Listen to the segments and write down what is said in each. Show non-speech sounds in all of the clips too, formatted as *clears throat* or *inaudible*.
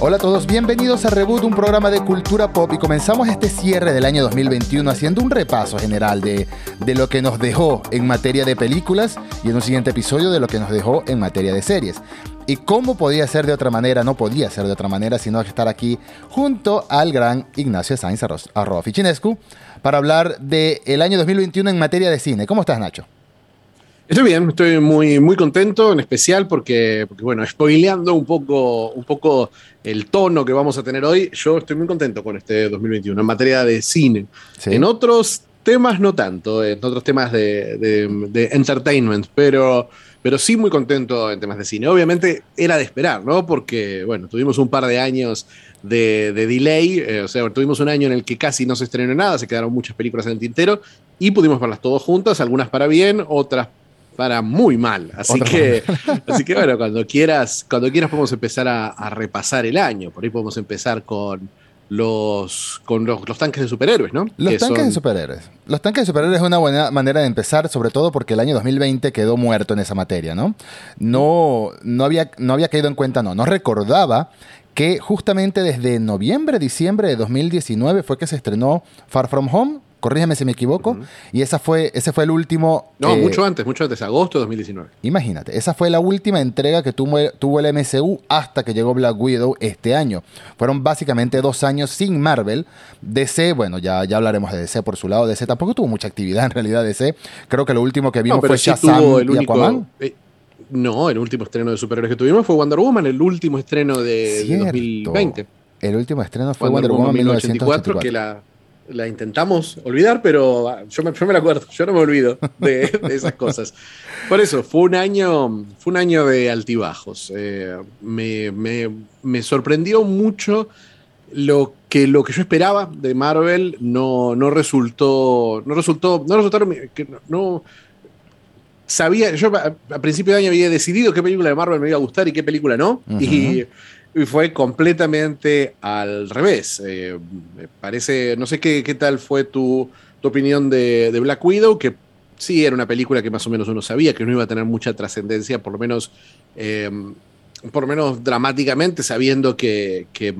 Hola a todos, bienvenidos a Reboot, un programa de cultura pop y comenzamos este cierre del año 2021 haciendo un repaso general de, de lo que nos dejó en materia de películas y en un siguiente episodio de lo que nos dejó en materia de series. Y cómo podía ser de otra manera, no podía ser de otra manera, sino estar aquí junto al gran Ignacio Sainz arroba Fichinescu para hablar del año 2021 en materia de cine. ¿Cómo estás, Nacho? Estoy bien, estoy muy, muy contento, en especial porque, porque, bueno, spoileando un poco, un poco el tono que vamos a tener hoy, yo estoy muy contento con este 2021 en materia de cine. En otros temas no tanto, en otros temas de, de, entertainment, pero, pero sí muy contento en temas de cine. Obviamente era de esperar, ¿no? Porque, bueno, tuvimos un par de años de, delay, eh, o sea, tuvimos un año en el que casi no se estrenó nada, se quedaron muchas películas en el tintero y pudimos verlas todas juntas, algunas para bien, otras para muy mal. Así que, *laughs* así que bueno, cuando quieras, cuando quieras podemos empezar a, repasar el año. Por ahí podemos empezar con los, con los, tanques de superhéroes, ¿no? Los tanques de superhéroes. Los tanques de superhéroes es una buena manera de empezar, sobre todo porque el año 2020 quedó muerto en esa materia, ¿no? No, no, había, no había caído en cuenta, no. No recordaba que justamente desde noviembre, diciembre de 2019 fue que se estrenó Far From Home, corrígeme si me equivoco, y esa fue, ese fue el último... No, mucho antes, mucho antes, agosto de 2019. Imagínate, esa fue la última entrega que tuvo, tuvo el MCU hasta que llegó Black Widow este año. Fueron básicamente dos años sin Marvel. DC, bueno, ya, ya hablaremos de DC por su lado. DC tampoco tuvo mucha actividad *laughs* en realidad DC. Creo que lo último que vimos fue Shazam el y Aquaman. Eh, no, el último estreno de superhéroes que tuvimos fue Wonder Woman, el último estreno de, 2020. El último estreno fue Wonder, Woman, 1984, que la la intentamos olvidar, pero ah, yo me, yo me la acuerdo, yo no me olvido de, esas cosas. Por eso, fue un año, fue un año de altibajos. Eh, me, sorprendió mucho lo que, lo que yo esperaba de Marvel no, no resultó, no resultó, no resultaron, no, sabía, yo a, principio de año había decidido qué película de Marvel me iba a gustar y qué película no, y y fue completamente al revés. Eh, me parece, no sé qué, qué tal fue tu, tu opinión de, de, Black Widow, que sí era una película que más o menos uno sabía que no iba a tener mucha trascendencia, por lo menos, eh, por lo menos dramáticamente, sabiendo que, que,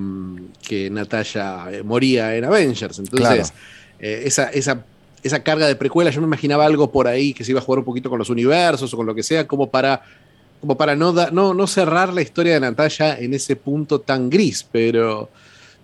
que Natalia eh, moría en Avengers. Entonces, esa, esa, esa carga de precuela, yo me imaginaba algo por ahí que se iba a jugar un poquito con los universos o con lo que sea, como para como para no, no, no cerrar la historia de Natalia en ese punto tan gris, pero,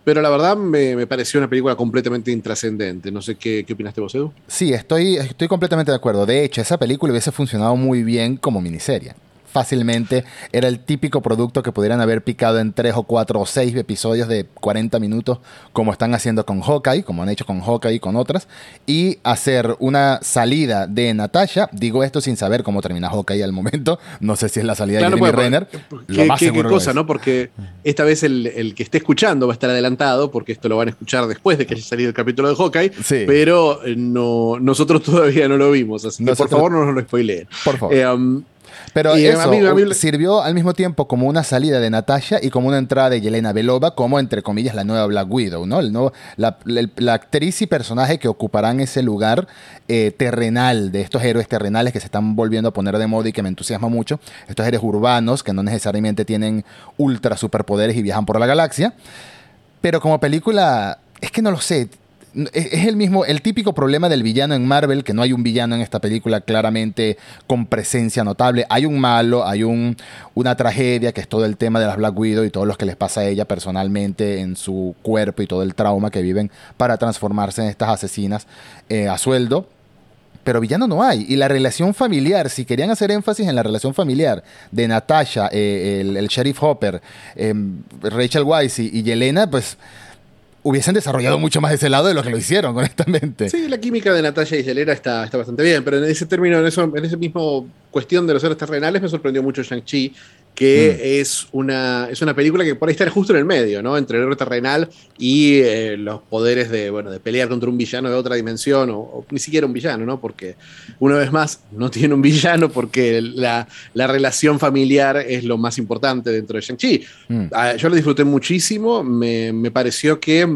pero la verdad me, pareció una película completamente intrascendente. No sé qué, qué opinaste vos, Edu. Sí, estoy, estoy completamente de acuerdo. De hecho, esa película hubiese funcionado muy bien como miniserie fácilmente era el típico producto que pudieran haber picado en tres o cuatro o seis episodios de 40 minutos, como están haciendo con Hawkeye, como han hecho con Hawkeye y con otras, y hacer una salida de Natasha. Digo esto sin saber cómo termina Hawkeye al momento. No sé si es la salida de Jeremy pues, Renner. ¿Qué, qué, cosa, ¿no? Porque esta vez el, que esté escuchando va a estar adelantado, porque esto lo van a escuchar después de que haya salido el capítulo de Hawkeye, pero eh, no, nosotros *laughs* todavía no lo vimos, así que por favor no nos lo spoileen. Por favor. Eh, um, pero eso sirvió al mismo tiempo como una salida de Natasha y como una entrada de Yelena Belova, como entre comillas la nueva Black Widow, ¿no? El la, actriz y personaje que ocuparán ese lugar eh, terrenal de estos héroes terrenales que se están volviendo a poner de moda y que me entusiasma mucho. Estos héroes urbanos que no necesariamente tienen ultra superpoderes y viajan por la galaxia. Pero como película, es que no lo sé es el mismo, el típico problema del villano en Marvel, que no hay un villano en esta película claramente con presencia notable. Hay un malo, hay un, una tragedia, que es todo el tema de las Black Widow y todo lo que les pasa a ella personalmente en su cuerpo y todo el trauma que viven para transformarse en estas asesinas eh, a sueldo. Pero villano no hay. Y la relación familiar, si querían hacer énfasis en la relación familiar de Natasha, eh, el, sheriff Hopper, em, Rachel Weisz y Yelena, pues hubiesen desarrollado mucho más ese lado de lo que lo hicieron, *laughs* honestamente. Sí, la química de Natalia Yelena está, está bastante bien, pero en ese término, en, eso, en ese mismo cuestión de los héroes terrenales, me sorprendió mucho Shang-Chi, que mm. es, una, es una película que por ahí está justo en el medio, ¿no? Entre el héroe terrenal y eh, los poderes de, bueno, de pelear contra un villano de otra dimensión, o, ni siquiera un villano, ¿no? Porque, una vez más, no tiene un villano porque la, la relación familiar es lo más importante dentro de Shang-Chi. Mm. Ah, yo lo disfruté muchísimo, me, me pareció que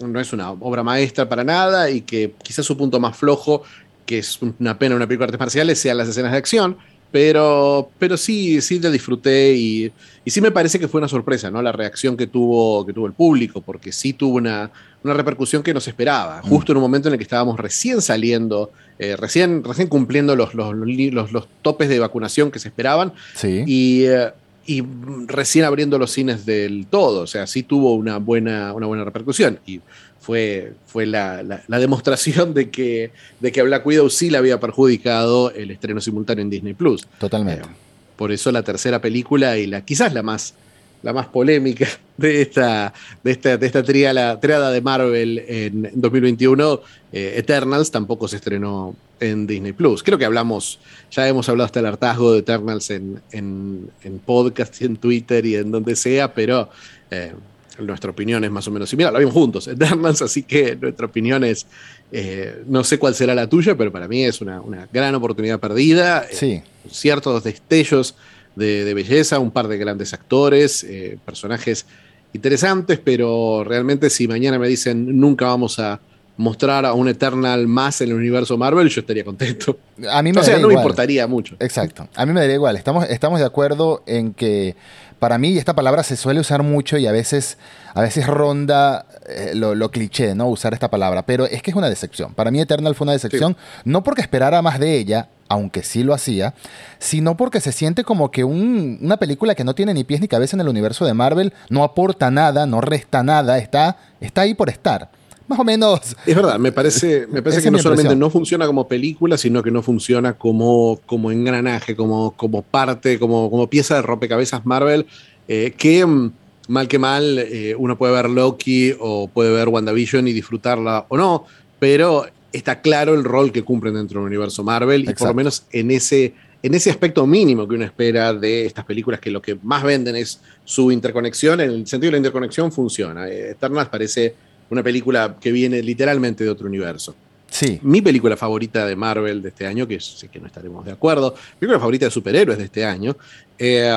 no es una obra maestra para nada y que quizás su punto más flojo, que es una pena una película de artes marciales, sean las escenas de acción pero, pero sí, sí la disfruté y, y, sí me parece que fue una sorpresa, ¿no? La reacción que tuvo, que tuvo el público, porque sí tuvo una, una repercusión que no se esperaba, mm. justo en un momento en el que estábamos recién saliendo, eh, recién, recién cumpliendo los, los, los, los, topes de vacunación que se esperaban. Sí. Y, eh, y recién abriendo los cines del todo, o sea, sí tuvo una buena, una buena repercusión. Y fue, fue la, la, demostración de que, de que Black Widow sí le había perjudicado el estreno simultáneo en Disney Plus. Totalmente. Eh, por eso la tercera película y la quizás la más, la más polémica de esta, de esta, de esta triada, de Marvel en 2021, eh, Eternals, tampoco se estrenó en Disney Plus. Creo que hablamos, ya hemos hablado hasta el hartazgo de Eternals en, en, en podcast y en Twitter y en donde sea, pero eh, nuestra opinión es más o menos similar. Lo vimos juntos, Eternals, así que nuestra opinión es, eh, no sé cuál será la tuya, pero para mí es una, una gran oportunidad perdida. Eh, sí. ciertos destellos de, belleza, un par de grandes actores, eh, personajes interesantes, pero realmente si mañana me dicen nunca vamos a mostrar a un Eternal más en el universo Marvel, yo estaría contento. A mí me o sea, no me importaría mucho. Exacto. A mí me daría igual. Estamos, estamos de acuerdo en que para mí esta palabra se suele usar mucho y a veces, a veces ronda eh, lo, cliché, ¿no? Usar esta palabra. Pero es que es una decepción. Para mí Eternal fue una decepción, no porque esperara más de ella, aunque sí lo hacía, sino porque se siente como que una película que no tiene ni pies ni cabeza en el universo de Marvel, no aporta nada, no resta nada, está, está ahí por estar más o menos. Es verdad, me parece, me parece que no solamente no funciona como película, sino que no funciona como, como engranaje, como, como parte, como, como pieza de rompecabezas Marvel, eh, que mm, mal que mal eh, uno puede ver Loki o puede ver WandaVision y disfrutarla o no, pero está claro el rol que cumplen dentro del universo Marvel y por lo menos en ese, en ese aspecto mínimo que uno espera de estas películas que lo que más venden es su interconexión, en el sentido de la interconexión funciona. Eh, Eternals parece una película que viene literalmente de otro universo. Sí. Mi película favorita de Marvel de este año, que sé que no estaremos de acuerdo, mi película favorita de superhéroes de este año, eh,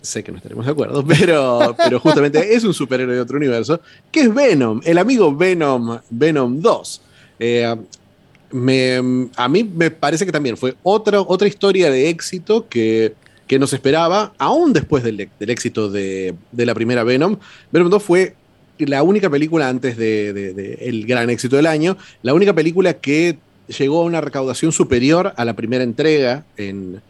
sé que no estaremos de acuerdo, *laughs* pero, pero justamente es un superhéroe de otro universo, que es Venom, el amigo Venom, Venom 2. Eh, a mí me parece que también fue otra, otra historia de éxito que, que nos esperaba, aún después del, éxito de, de, la primera Venom. Venom 2 fue la única película antes de, el gran éxito del año, la única película que llegó a una recaudación superior a la primera entrega en,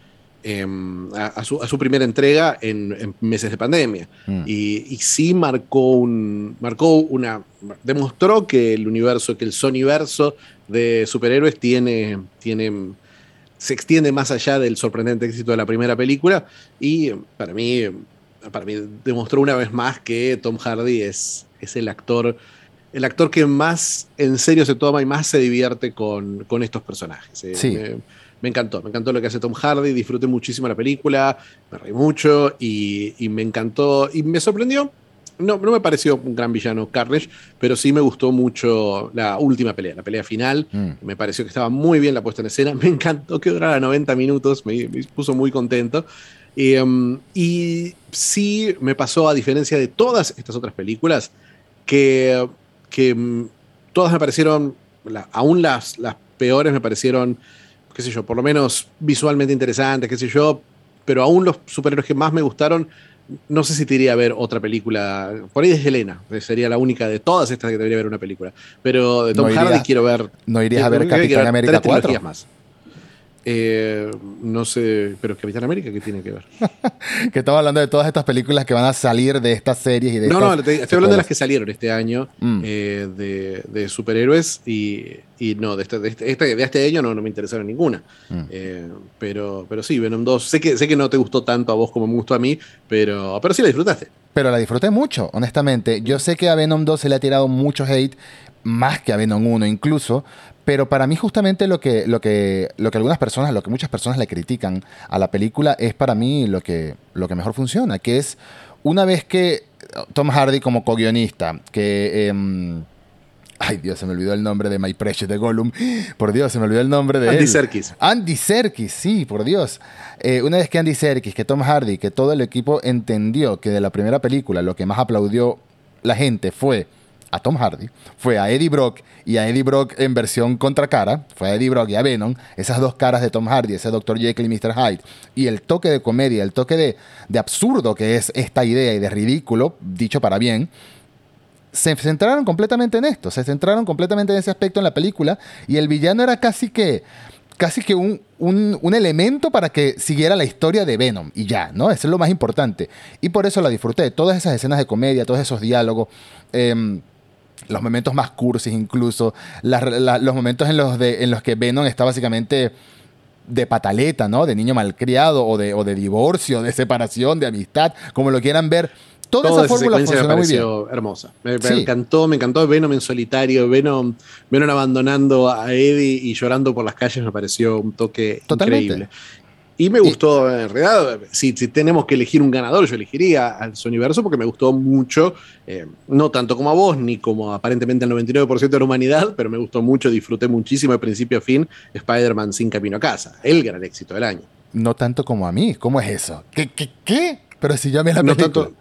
a, su, primera entrega en, meses de pandemia. Mm. Y, sí marcó un. marcó una. demostró que el universo, que el Sonyverso de superhéroes tiene. tiene se extiende más allá del sorprendente éxito de la primera película. Y para mí. Para mí demostró una vez más que Tom Hardy es, es el actor, el actor que más en serio se toma y más se divierte con, estos personajes. Eh, me, encantó, me encantó lo que hace Tom Hardy, disfruté muchísimo la película, me reí mucho y, me encantó y me sorprendió. No, no me pareció un gran villano Carnage, pero sí me gustó mucho la última pelea, la pelea final. Mm. Me pareció que estaba muy bien la puesta en escena. *laughs* Me encantó que durara 90 minutos, me, puso muy contento. Em, y sí me pasó, a diferencia de todas estas otras películas, que, que mm, todas me parecieron, aún las, las peores me parecieron, qué sé yo, por lo menos visualmente interesantes, qué sé yo, pero aún los superhéroes que más me gustaron, no sé si te iría a ver otra película. Por ahí es Helena, sería la única de todas estas que debería ver una película. Pero de Tom Hardy quiero ver. ¿No irías a ver Capitán América 4? más. Eh, no sé, pero Capitán América, ¿qué tiene que ver? *laughs* que estamos hablando de todas estas películas que van a salir de estas series y de No, no, estoy hablando de las que salieron este año mm. eh, de, superhéroes y, no, de este, de, este, este de este año no, no me interesaron ninguna. Mm. Eh, pero, pero sí, Venom 2, sé que, sé que no te gustó tanto a vos como me gustó a mí, pero, pero sí la disfrutaste. Pero la disfruté mucho, honestamente. Yo sé que a Venom 2 se le ha tirado mucho hate, más que a Venom 1 incluso, pero para mí justamente lo que, lo que, lo que algunas personas, lo que muchas personas le critican a la película es para mí lo que, lo que mejor funciona, que es una vez que Tom Hardy como co-guionista, que... Em, ay Dios, se me olvidó el nombre de My Precious de Gollum. Por Dios, se me olvidó el nombre de Andy Serkis. Andy Serkis, sí, por Dios. Eh, una vez que Andy Serkis, que Tom Hardy, que todo el equipo entendió que de la primera película lo que más aplaudió la gente fue a Tom Hardy, fue a Eddie Brock y a Eddie Brock en versión contracara, fue a Eddie Brock y a Venom, esas dos caras de Tom Hardy, ese Dr. Jekyll y Mr. Hyde, y el toque de comedia, el toque de, de absurdo que es esta idea y de ridículo, dicho para bien, se centraron completamente en esto, se centraron completamente en ese aspecto en la película y el villano era casi que casi que un, un, elemento para que siguiera la historia de Venom y ya, ¿no? Eso es lo más importante. Y por eso la disfruté. Todas esas escenas de comedia, todos esos diálogos. Em, los momentos más cursis incluso, los momentos en los, de, en los que Venom está básicamente de pataleta, ¿no? De niño malcriado o de, o de divorcio, de separación, de amistad, como lo quieran ver. Toda, esa, fórmula me pareció hermosa. Me, encantó, me encantó Venom en solitario, Venom, Venom abandonando a Eddie y llorando por las calles me pareció un toque increíble. Y me gustó, en realidad, si, tenemos que elegir un ganador, yo elegiría al Universo porque me gustó mucho, eh, no tanto como a vos, ni como aparentemente al 99% de la humanidad, pero me gustó mucho, disfruté muchísimo de principio a fin Spider-Man sin camino a casa, el gran éxito del año. No tanto como a mí, ¿cómo es eso? ¿Qué? ¿Qué? qué? Pero si yo me la no tanto,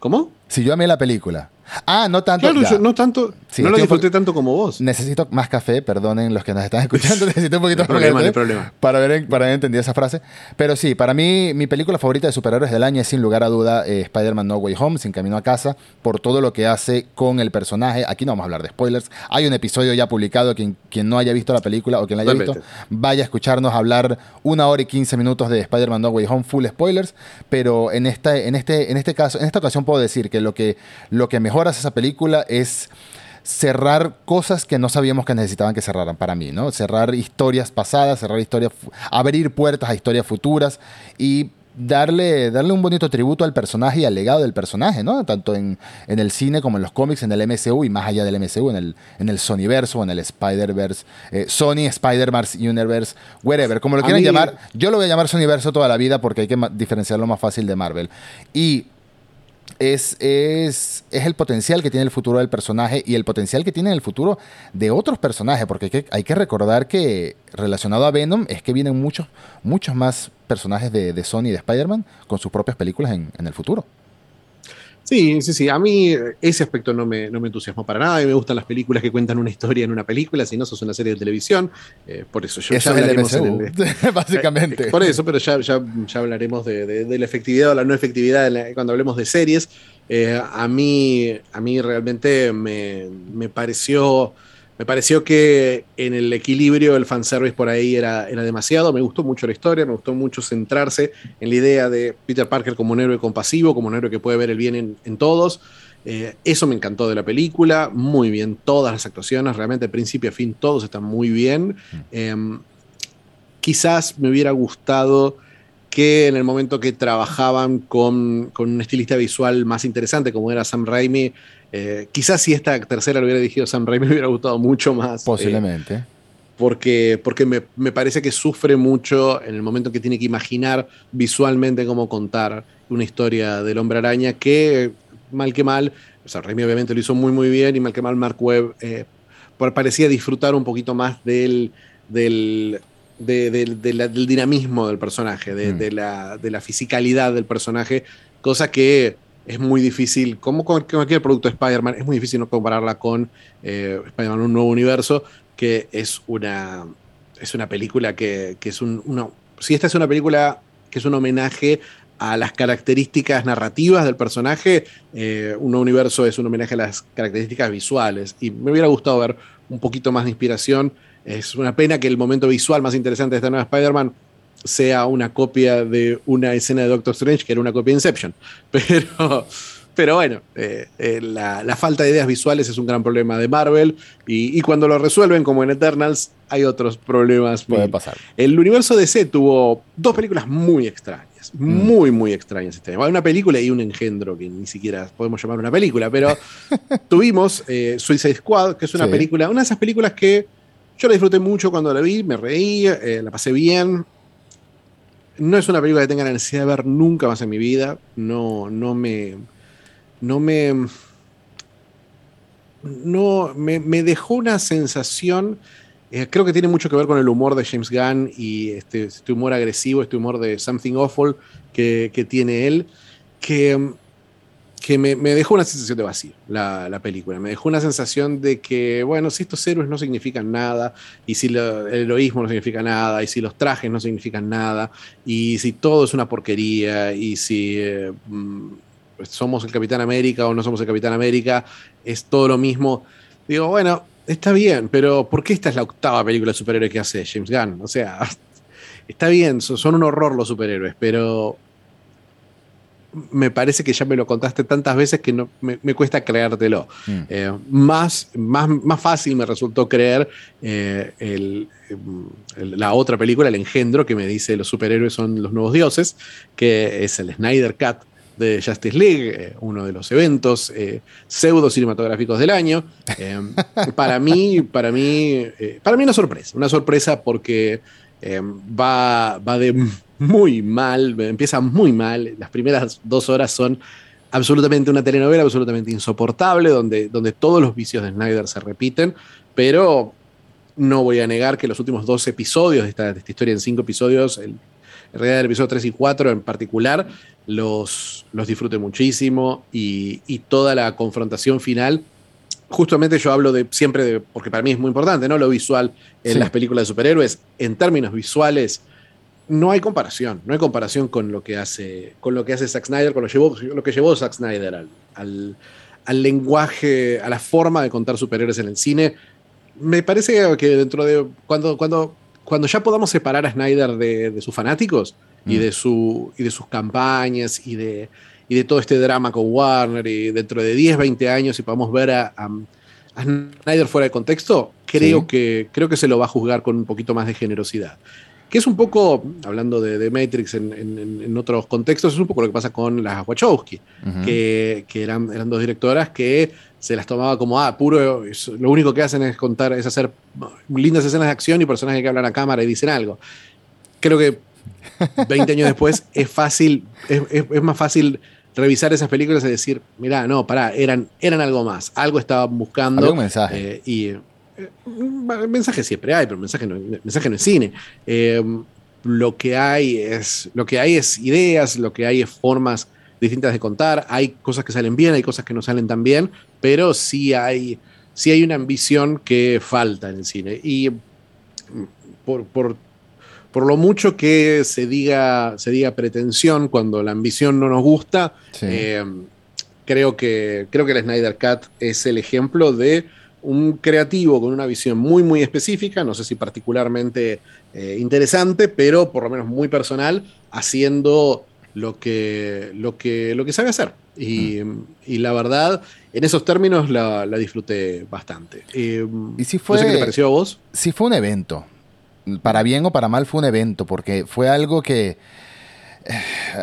¿Cómo? Si yo amé la película. Ah, no tanto. Claro, no tanto. no lo disfruté tanto como vos. Necesito más café, perdonen los que nos están *laughs* escuchando. necesito un poquito más problema, café problema. Para ver, para haber entendido esa frase. Pero sí, para mí, mi película favorita de superhéroes del año es sin lugar a duda eh, Spider-Man No Way Home, Sin Camino a Casa, por todo lo que hace con el personaje. Aquí no vamos a hablar de spoilers. Hay un episodio ya publicado. Quien, quien no haya visto la película o quien la haya visto, vaya a escucharnos hablar una hora y quince minutos de Spider-Man No Way Home, full spoilers. Pero en, esta, en, este, en este caso, en esta ocasión puedo decir que lo que, lo que mejora esa película es cerrar cosas que no sabíamos que necesitaban que cerraran para mí, ¿no? Cerrar historias pasadas, cerrar historias, abrir puertas a historias futuras y darle, darle un bonito tributo al personaje y al legado del personaje, ¿no? Tanto en, el cine como en los cómics, en el MCU y más allá del MCU, en el, en el Sonyverse o en el Spider-Verse, eh, Sony, Spider-Verse, Universe, wherever, como lo quieran llamar. Yo lo voy a llamar Sonyverse toda la vida porque hay que diferenciarlo más fácil de Marvel. Y es, es, el potencial que tiene el futuro del personaje y el potencial que tiene el futuro de otros personajes, porque hay que, recordar que relacionado a Venom es que vienen muchos, muchos más personajes de, de Sony y de Spider-Man con sus propias películas en el futuro. Sí, sí, sí. A mí ese aspecto no me, no me entusiasmó para nada. A mí me gustan las películas que cuentan una historia en una película, si no sos una serie de televisión. Eh, por eso ya hablaremos *laughs* básicamente. Eh, por eso, pero ya, ya, hablaremos de, la efectividad o la no efectividad cuando hablemos de series. Eh, a, mí, a mí realmente me, me pareció me pareció que en el equilibrio el fanservice por ahí era, era demasiado. Me gustó mucho la historia, me gustó mucho centrarse en la idea de Peter Parker como un héroe compasivo, como un héroe que puede ver el bien en, todos. Eh, eso me encantó de la película, muy bien, todas las actuaciones, realmente de principio a fin todos están muy bien. Mm. Em, quizás me hubiera gustado que en el momento que trabajaban con, con, un estilista visual más interesante como era Sam Raimi, eh, quizás si esta tercera lo hubiera dirigido Sam Raimi *laughs* me hubiera gustado mucho más. Eh, Posiblemente. porque porque me, me, parece que sufre mucho en el momento que tiene que imaginar visualmente cómo contar una historia del hombre araña que, mal que mal, o sea, Raimi obviamente lo hizo muy muy bien y mal que mal Mark Webb eh, parecía disfrutar un poquito más del, del, del dinamismo del personaje, de, mm. de, la, de la fisicalidad del personaje, cosa que es muy difícil, como cualquier producto de Spider-Man, es muy difícil no compararla con eh, Spider-Man Un Nuevo Universo, que es una, es una película que, que es un... Una, si esta es una película que es un homenaje a las características narrativas del personaje, eh, Un Nuevo Universo es un homenaje a las características visuales. Y me hubiera gustado ver un poquito más de inspiración. Es una pena que el momento visual más interesante de esta nueva Spider-Man sea una copia de una escena de Doctor Strange, que era una copia de Inception. *laughs* Pero, pero bueno, eh, eh, la, falta de ideas visuales es un gran problema de Marvel y, cuando lo resuelven, como en Eternals, hay otros problemas. Puede pasar. El universo DC tuvo dos películas muy extrañas, mm. muy, muy extrañas. Este Una película y un engendro, que ni siquiera podemos llamar una película, pero *laughs* tuvimos eh, Suicide Squad, que es una película, una de esas películas que yo la disfruté mucho cuando la vi, me reí, la pasé bien. No es una película que tenga la necesidad de ver nunca más en mi vida. No, no me. No me. No, me, dejó una sensación. Eh, creo que tiene mucho que ver con el humor de James Gunn y este, este humor agresivo, este humor de Something Awful que, tiene él. Que, que me, dejó una sensación de vacío la, película. Me dejó una sensación de que, bueno, si estos héroes no significan nada, y si el heroísmo no significa nada, y si los trajes no significan nada, y si todo es una porquería, y si eh, mm, somos el Capitán América o no somos el Capitán América, es todo lo mismo. Digo, bueno, está bien, pero ¿por qué esta es la octava película de superhéroes que hace James Gunn? O sea, *laughs* está bien, son un horror los superhéroes, pero me parece que ya me lo contaste tantas veces que no, me, cuesta creértelo. Mm. Eh, más, más, más, fácil me resultó creer eh, la otra película, El Engendro, que me dice los superhéroes son los nuevos dioses, que es el Snyder Cut de Justice League, eh, uno de los eventos pseudo cinematográficos del año. *laughs* para mí, para mí, para mí una sorpresa, una sorpresa porque va, va de muy mal, empieza muy mal. Las primeras dos horas son absolutamente una telenovela absolutamente insoportable, donde, donde todos los vicios de Snyder se repiten, pero no voy a negar que los últimos dos episodios de esta, historia en cinco episodios, el, en realidad el episodio 3 y 4 en particular, los, los disfruté muchísimo y, y toda la confrontación final justamente yo hablo de siempre de, porque para mí es muy importante, ¿no? Lo visual en las películas de superhéroes, en términos visuales, no hay comparación, no hay comparación con lo que hace, con lo que hace Zack Snyder, con lo, llevó, lo que llevó Zack Snyder al, lenguaje, a la forma de contar superhéroes en el cine. Me parece que dentro de cuando, cuando, cuando ya podamos separar a Snyder de, sus fanáticos y, mm. de su, y de sus campañas y de, y de todo este drama con Warner y dentro de 10, 20 años y podamos ver a, Snyder fuera de contexto, creo, que, creo que se lo va a juzgar con un poquito más de generosidad que es un poco, hablando de, Matrix en, otros contextos, es un poco lo que pasa con las Wachowski, que, eran, eran dos directoras que se las tomaba como, ah, puro, lo único que hacen es contar, es hacer lindas escenas de acción y personajes que hablan a cámara y dicen algo. Creo que 20 años después *laughs* es fácil, es, más fácil revisar esas películas y decir, mira, no, pará, eran, eran algo más, algo estaban buscando. un mensaje. Eh, y mensaje siempre hay, pero mensaje no, mensaje no es cine. Eh, lo que hay es lo que hay es ideas, lo que hay es formas distintas de contar. Hay cosas que salen bien, hay cosas que no salen tan bien, pero sí hay, sí hay una ambición que falta en el cine. Y por, por, por lo mucho que se diga, se diga pretensión cuando la ambición no nos gusta, eh, creo, que, creo que el Snyder Cut es el ejemplo de un creativo con una visión muy, muy específica, no sé si particularmente eh, interesante, pero por lo menos muy personal, haciendo lo que, lo que, lo que sabe hacer. Y, mm. la verdad, en esos términos la, disfruté bastante. Eh, ¿Y si fue, qué te pareció a vos? Si fue un evento. Para bien o para mal fue un evento, porque fue algo que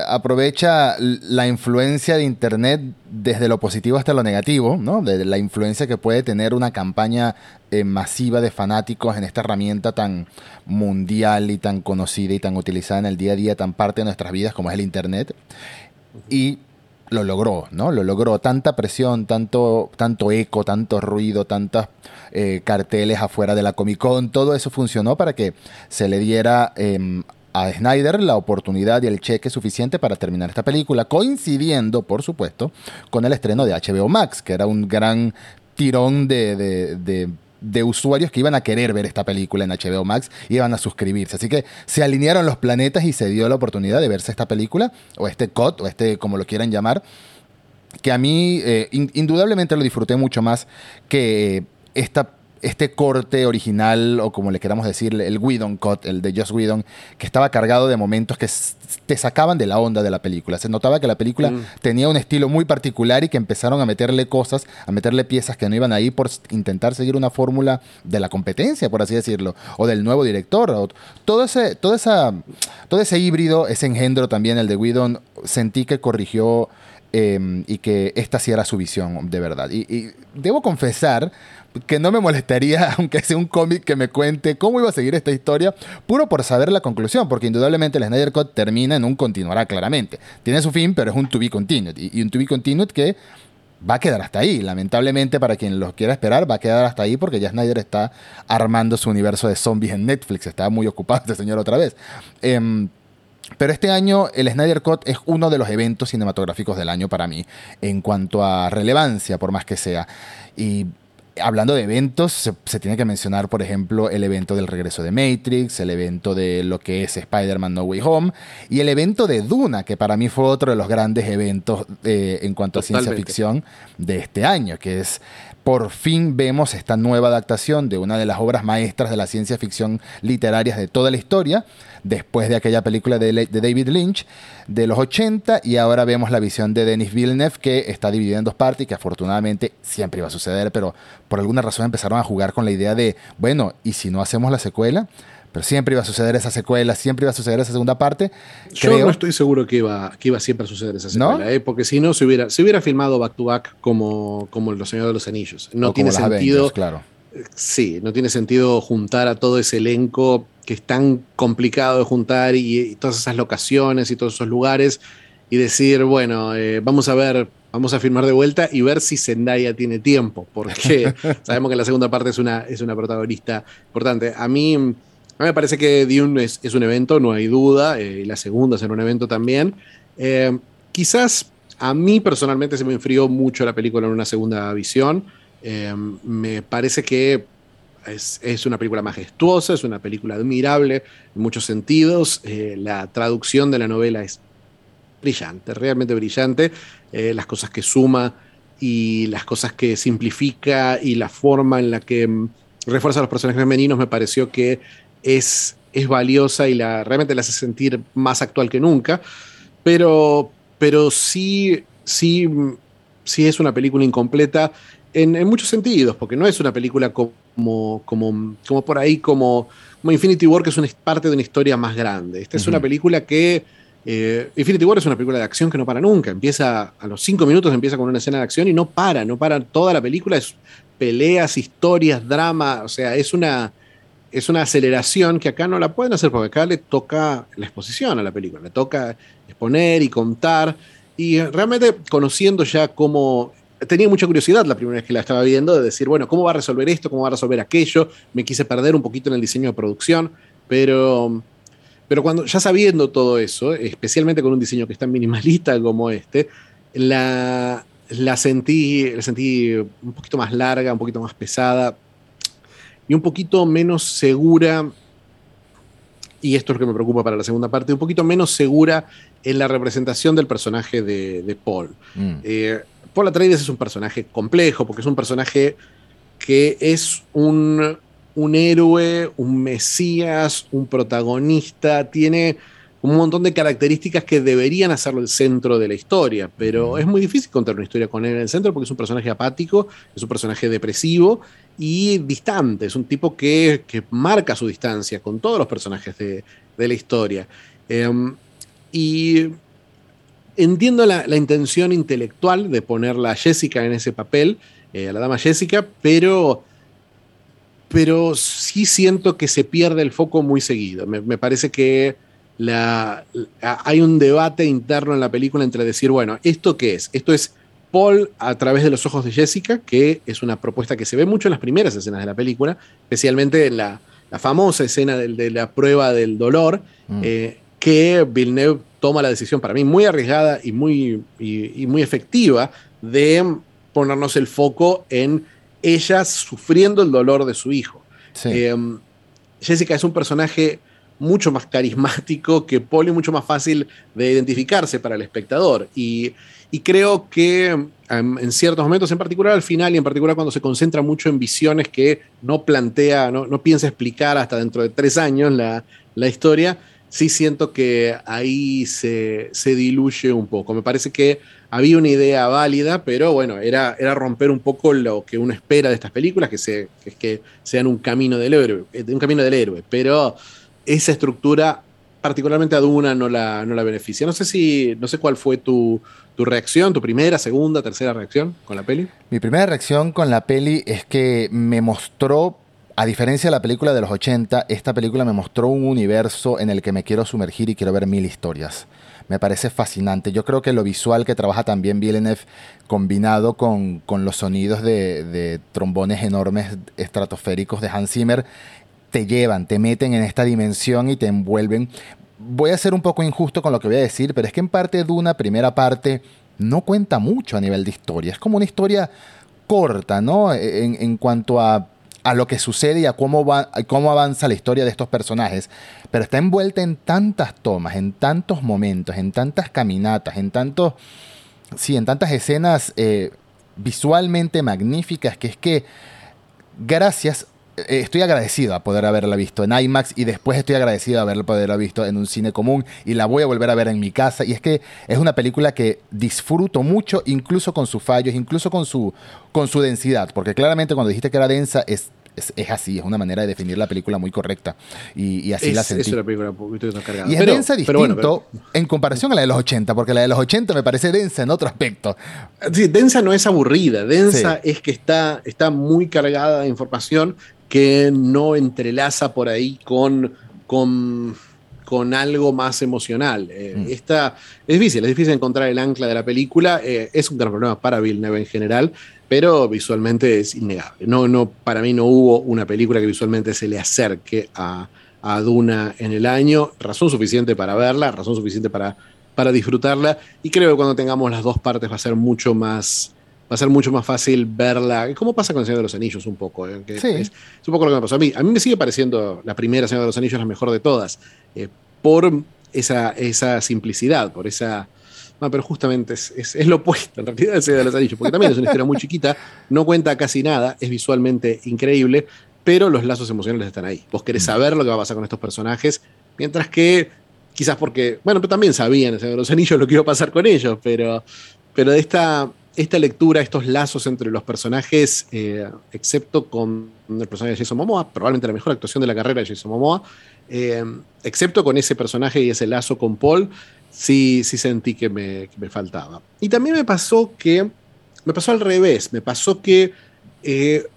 aprovecha la influencia de Internet desde lo positivo hasta lo negativo, ¿no? De la influencia que puede tener una campaña eh, masiva de fanáticos en esta herramienta tan mundial y tan conocida y tan utilizada en el día a día, tan parte de nuestras vidas como es el Internet. Y lo logró, ¿no? Lo logró. Tanta presión, tanto, tanto eco, tanto ruido, tantos eh, carteles afuera de la Comic Con, todo eso funcionó para que se le diera em, a Snyder la oportunidad y el cheque suficiente para terminar esta película, coincidiendo, por supuesto, con el estreno de HBO Max, que era un gran tirón de, usuarios que iban a querer ver esta película en HBO Max y iban a suscribirse. Así que se alinearon los planetas y se dio la oportunidad de verse esta película, o este COT, o este como lo quieran llamar, que a mí eh, indudablemente lo disfruté mucho más que esta este corte original, o como le queramos decir, el Whedon Cut, el de Joss Whedon, que estaba cargado de momentos que te sacaban de la onda de la película. Se notaba que la película mm. tenía un estilo muy particular y que empezaron a meterle cosas, a meterle piezas que no iban ahí por intentar seguir una fórmula de la competencia, por así decirlo, o del nuevo director. todo, ese, todo, esa, todo ese híbrido, ese engendro también, el de Whedon, sentí que corrigió em, y que esta sí era su visión de verdad. y debo confesar que no me molestaría, *laughs* aunque sea un cómic que me cuente cómo iba a seguir esta historia, puro por saber la conclusión, porque indudablemente el Snyder Cut termina en un continuará claramente. Tiene su fin, pero es un to be continued, y, un to be continued que va a quedar hasta ahí. Lamentablemente, para quien lo quiera esperar, va a quedar hasta ahí porque ya Snyder está armando su universo de zombies en Netflix. Está muy ocupado este señor otra vez. Em, Pero este año el Snyder Cut es uno de los eventos cinematográficos del año para mí, en cuanto a relevancia, por más que sea. Y hablando de eventos, se, tiene que mencionar, por ejemplo, el evento del regreso de Matrix, el evento de lo que es Spider-Man No Way Home y el evento de Duna, que para mí fue otro de los grandes eventos eh, en cuanto a ciencia ficción de este año, que es por fin vemos esta nueva adaptación de una de las obras maestras de la ciencia ficción literarias de toda la historia, después de aquella película de, David Lynch de los 80 y ahora vemos la visión de Denis Villeneuve que está dividida en dos partes y que afortunadamente siempre iba a suceder, pero por alguna razón empezaron a jugar con la idea de, bueno, ¿y si no hacemos la secuela? Pero siempre iba a suceder esa secuela, siempre iba a suceder esa segunda parte. Yo no estoy seguro que iba, que iba siempre a suceder esa secuela, ¿eh? porque si no, se hubiera, se hubiera filmado back to back como, como Los Señores de los Anillos. No tiene sentido. claro. Sí, no tiene sentido juntar a todo ese elenco que es tan complicado de juntar y, todas esas locaciones y todos esos lugares y decir, bueno, eh, vamos a ver, vamos a filmar de vuelta y ver si Zendaya tiene tiempo, porque *laughs* sabemos que la segunda parte es una, es una protagonista importante. A mí, a mí me parece que Dune es, un evento, no hay duda, eh, y la segunda será un evento también. Eh, quizás a mí personalmente se me enfrió mucho la película en una segunda visión. me parece que es, una película majestuosa, es una película admirable en muchos sentidos. Eh, la traducción de la novela es brillante, realmente brillante. Eh, las cosas que suma y las cosas que simplifica y la forma en la que mm, refuerza a los personajes femeninos me pareció que es, es valiosa y la, realmente la hace sentir más actual que nunca. Pero, pero sí, sí, sí es una película incompleta en, en muchos sentidos, porque no es una película como como, como, como por ahí, como, como, Infinity War, que es una parte de una historia más grande. Esta es una película que. Eh, Infinity War es una película de acción que no para nunca. Empieza a los cinco minutos, empieza con una escena de acción y no para, no para toda la película. Es peleas, historias, drama. O sea, es una, es una aceleración que acá no la pueden hacer porque acá le toca la exposición a la película, le toca exponer y contar. Y realmente conociendo ya cómo tenía mucha curiosidad la primera vez que la estaba viendo de decir, bueno, ¿cómo va a resolver esto? ¿Cómo va a resolver aquello? Me quise perder un poquito en el diseño de producción, pero, pero cuando ya sabiendo todo eso, especialmente con un diseño que es tan minimalista como este, la, la, sentí, la sentí un poquito más larga, un poquito más pesada y un poquito menos segura. Y esto es lo que me preocupa para la segunda parte, un poquito menos segura en la representación del personaje de, Paul. Mm. Eh, Paul Atreides es un personaje complejo, porque es un personaje que es un, un héroe, un mesías, un protagonista, tiene un montón de características que deberían hacerlo el centro de la historia, pero es muy difícil contar una historia con él en el centro porque es un personaje apático, es un personaje depresivo y distante, es un tipo que, marca su distancia con todos los personajes de, la historia. Em, y entiendo la, intención intelectual de ponerla a Jessica en ese papel, eh, a la dama Jessica, pero, pero sí siento que se pierde el foco muy seguido. Me, parece que la, hay un debate interno en la película entre decir, bueno, ¿esto qué es? Esto es Paul a través de los ojos de Jessica, que es una propuesta que se ve mucho en las primeras escenas de la película, especialmente en la, famosa escena de, la prueba del dolor, mm. eh, que Villeneuve toma la decisión para mí muy arriesgada y muy, y, muy efectiva de ponernos el foco en ella sufriendo el dolor de su hijo. Em, Jessica es un personaje mucho más carismático que Paul y mucho más fácil de identificarse para el espectador. Y, creo que em, en ciertos momentos, en particular al final y en particular cuando se concentra mucho en visiones que no plantea, no, no piensa explicar hasta dentro de tres años la, la historia, sí siento que ahí se, diluye un poco. Me parece que había una idea válida, pero bueno, era, era romper un poco lo que uno espera de estas películas, que, se, que sean un camino del héroe, eh, un camino del héroe. Pero esa estructura, particularmente a Duna, no la, no la beneficia. No sé si, no sé cuál fue tu, tu reacción, tu primera, segunda, tercera reacción con la peli. Mi primera reacción con la peli es que me mostró a diferencia de la película de los 80, esta película me mostró un universo en el que me quiero sumergir y quiero ver mil historias. Me parece fascinante. Yo creo que lo visual que trabaja también Villeneuve combinado con, los sonidos de, trombones enormes estratosféricos de Hans Zimmer te llevan, te meten en esta dimensión y te envuelven. Voy a ser un poco injusto con lo que voy a decir, pero es que en parte de una primera parte no cuenta mucho a nivel de historia. Es como una historia corta, ¿no? En, cuanto a, a, lo que sucede y a cómo, va, cómo avanza la historia de estos personajes. Pero está envuelta en tantas tomas, en tantos momentos, en tantas caminatas, en tantos. Sí, en tantas escenas eh, visualmente magníficas que es que gracias estoy agradecido a poder haberla visto en IMAX y después estoy agradecido a haberla poderla visto en un cine común y la voy a volver a ver en mi casa. Y es que es una película que disfruto mucho, incluso con sus fallos, incluso con su, con su densidad, porque claramente cuando dijiste que era densa es es, así, es una manera de definir la película muy correcta. Y, así la sentí. Es una película un poquito Y es densa distinto en comparación a la de los 80, porque la de los 80 me parece densa en otro aspecto. Sí, densa no es aburrida, densa es que está, está muy cargada de información que no entrelaza por ahí con, con, con algo más emocional. Eh, mm. es difícil, es difícil encontrar el ancla de la película. Eh, es un gran problema para Villeneuve en general, pero visualmente es innegable. No, no, para mí no hubo una película que visualmente se le acerque a, a Duna en el año. Razón suficiente para verla, razón suficiente para, para disfrutarla. Y creo que cuando tengamos las dos partes va a ser mucho más va a ser mucho más fácil verla. ¿Cómo pasa con el Señor de los Anillos un poco? Eh? es, un poco lo que me pasó a mí. A mí me sigue pareciendo la primera Señor de los Anillos la mejor de todas, eh, por esa, esa simplicidad, por esa... No, pero justamente es, es, lo opuesto en realidad del Señor de los Anillos, porque también es una historia muy chiquita, no cuenta casi nada, es visualmente increíble, pero los lazos emocionales están ahí. Vos querés mm. saber lo que va a pasar con estos personajes, mientras que quizás porque, bueno, pero también sabían el Señor de los Anillos lo que iba a pasar con ellos, pero, pero de esta, esta lectura, estos lazos entre los personajes, eh, excepto con el personaje de Jason Momoa, probablemente la mejor actuación de la carrera de Jason Momoa, eh, excepto con ese personaje y ese lazo con Paul, sí, sí sentí que me, faltaba. Y también me pasó que, me pasó al revés, me pasó que eh,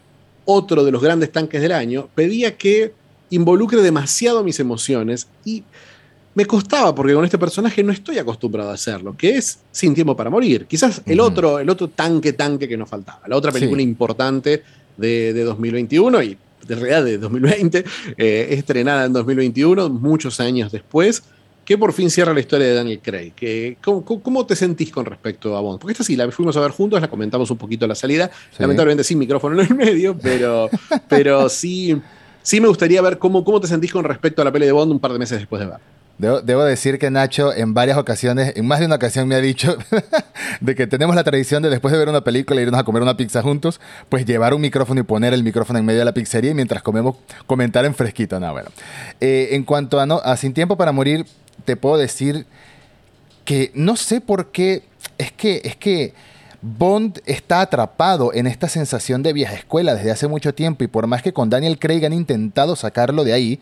otro de los grandes tanques del año pedía que involucre demasiado mis emociones y me costaba porque con este personaje no estoy acostumbrado a hacerlo, que es Sin tiempo para morir. Quizás el otro, el otro tanque tanque que nos faltaba, la otra película importante de, 2021 y de realidad de 2020, eh, estrenada en 2021, muchos años después, que por fin cierra la historia de Daniel Craig. Que, ¿cómo, te sentís con respecto a Bond? Porque esta sí, la fuimos a ver juntos, la comentamos un poquito a la salida, lamentablemente sin micrófono en el medio, pero, pero sí, sí me gustaría ver cómo, cómo te sentís con respecto a la peli de Bond un par de meses después de ver. Debo, decir que Nacho en varias ocasiones, en más de una ocasión me ha dicho *laughs* de que tenemos la tradición de después de ver una película e irnos a comer una pizza juntos, pues llevar un micrófono y poner el micrófono en medio de la pizzería y mientras comemos comentar en fresquito. No, bueno. Eh, en cuanto a, no, a Sin Tiempo para Morir, te puedo decir que no sé por qué, es que, es que Bond está atrapado en esta sensación de vieja escuela desde hace mucho tiempo y por más que con Daniel Craig han intentado sacarlo de ahí,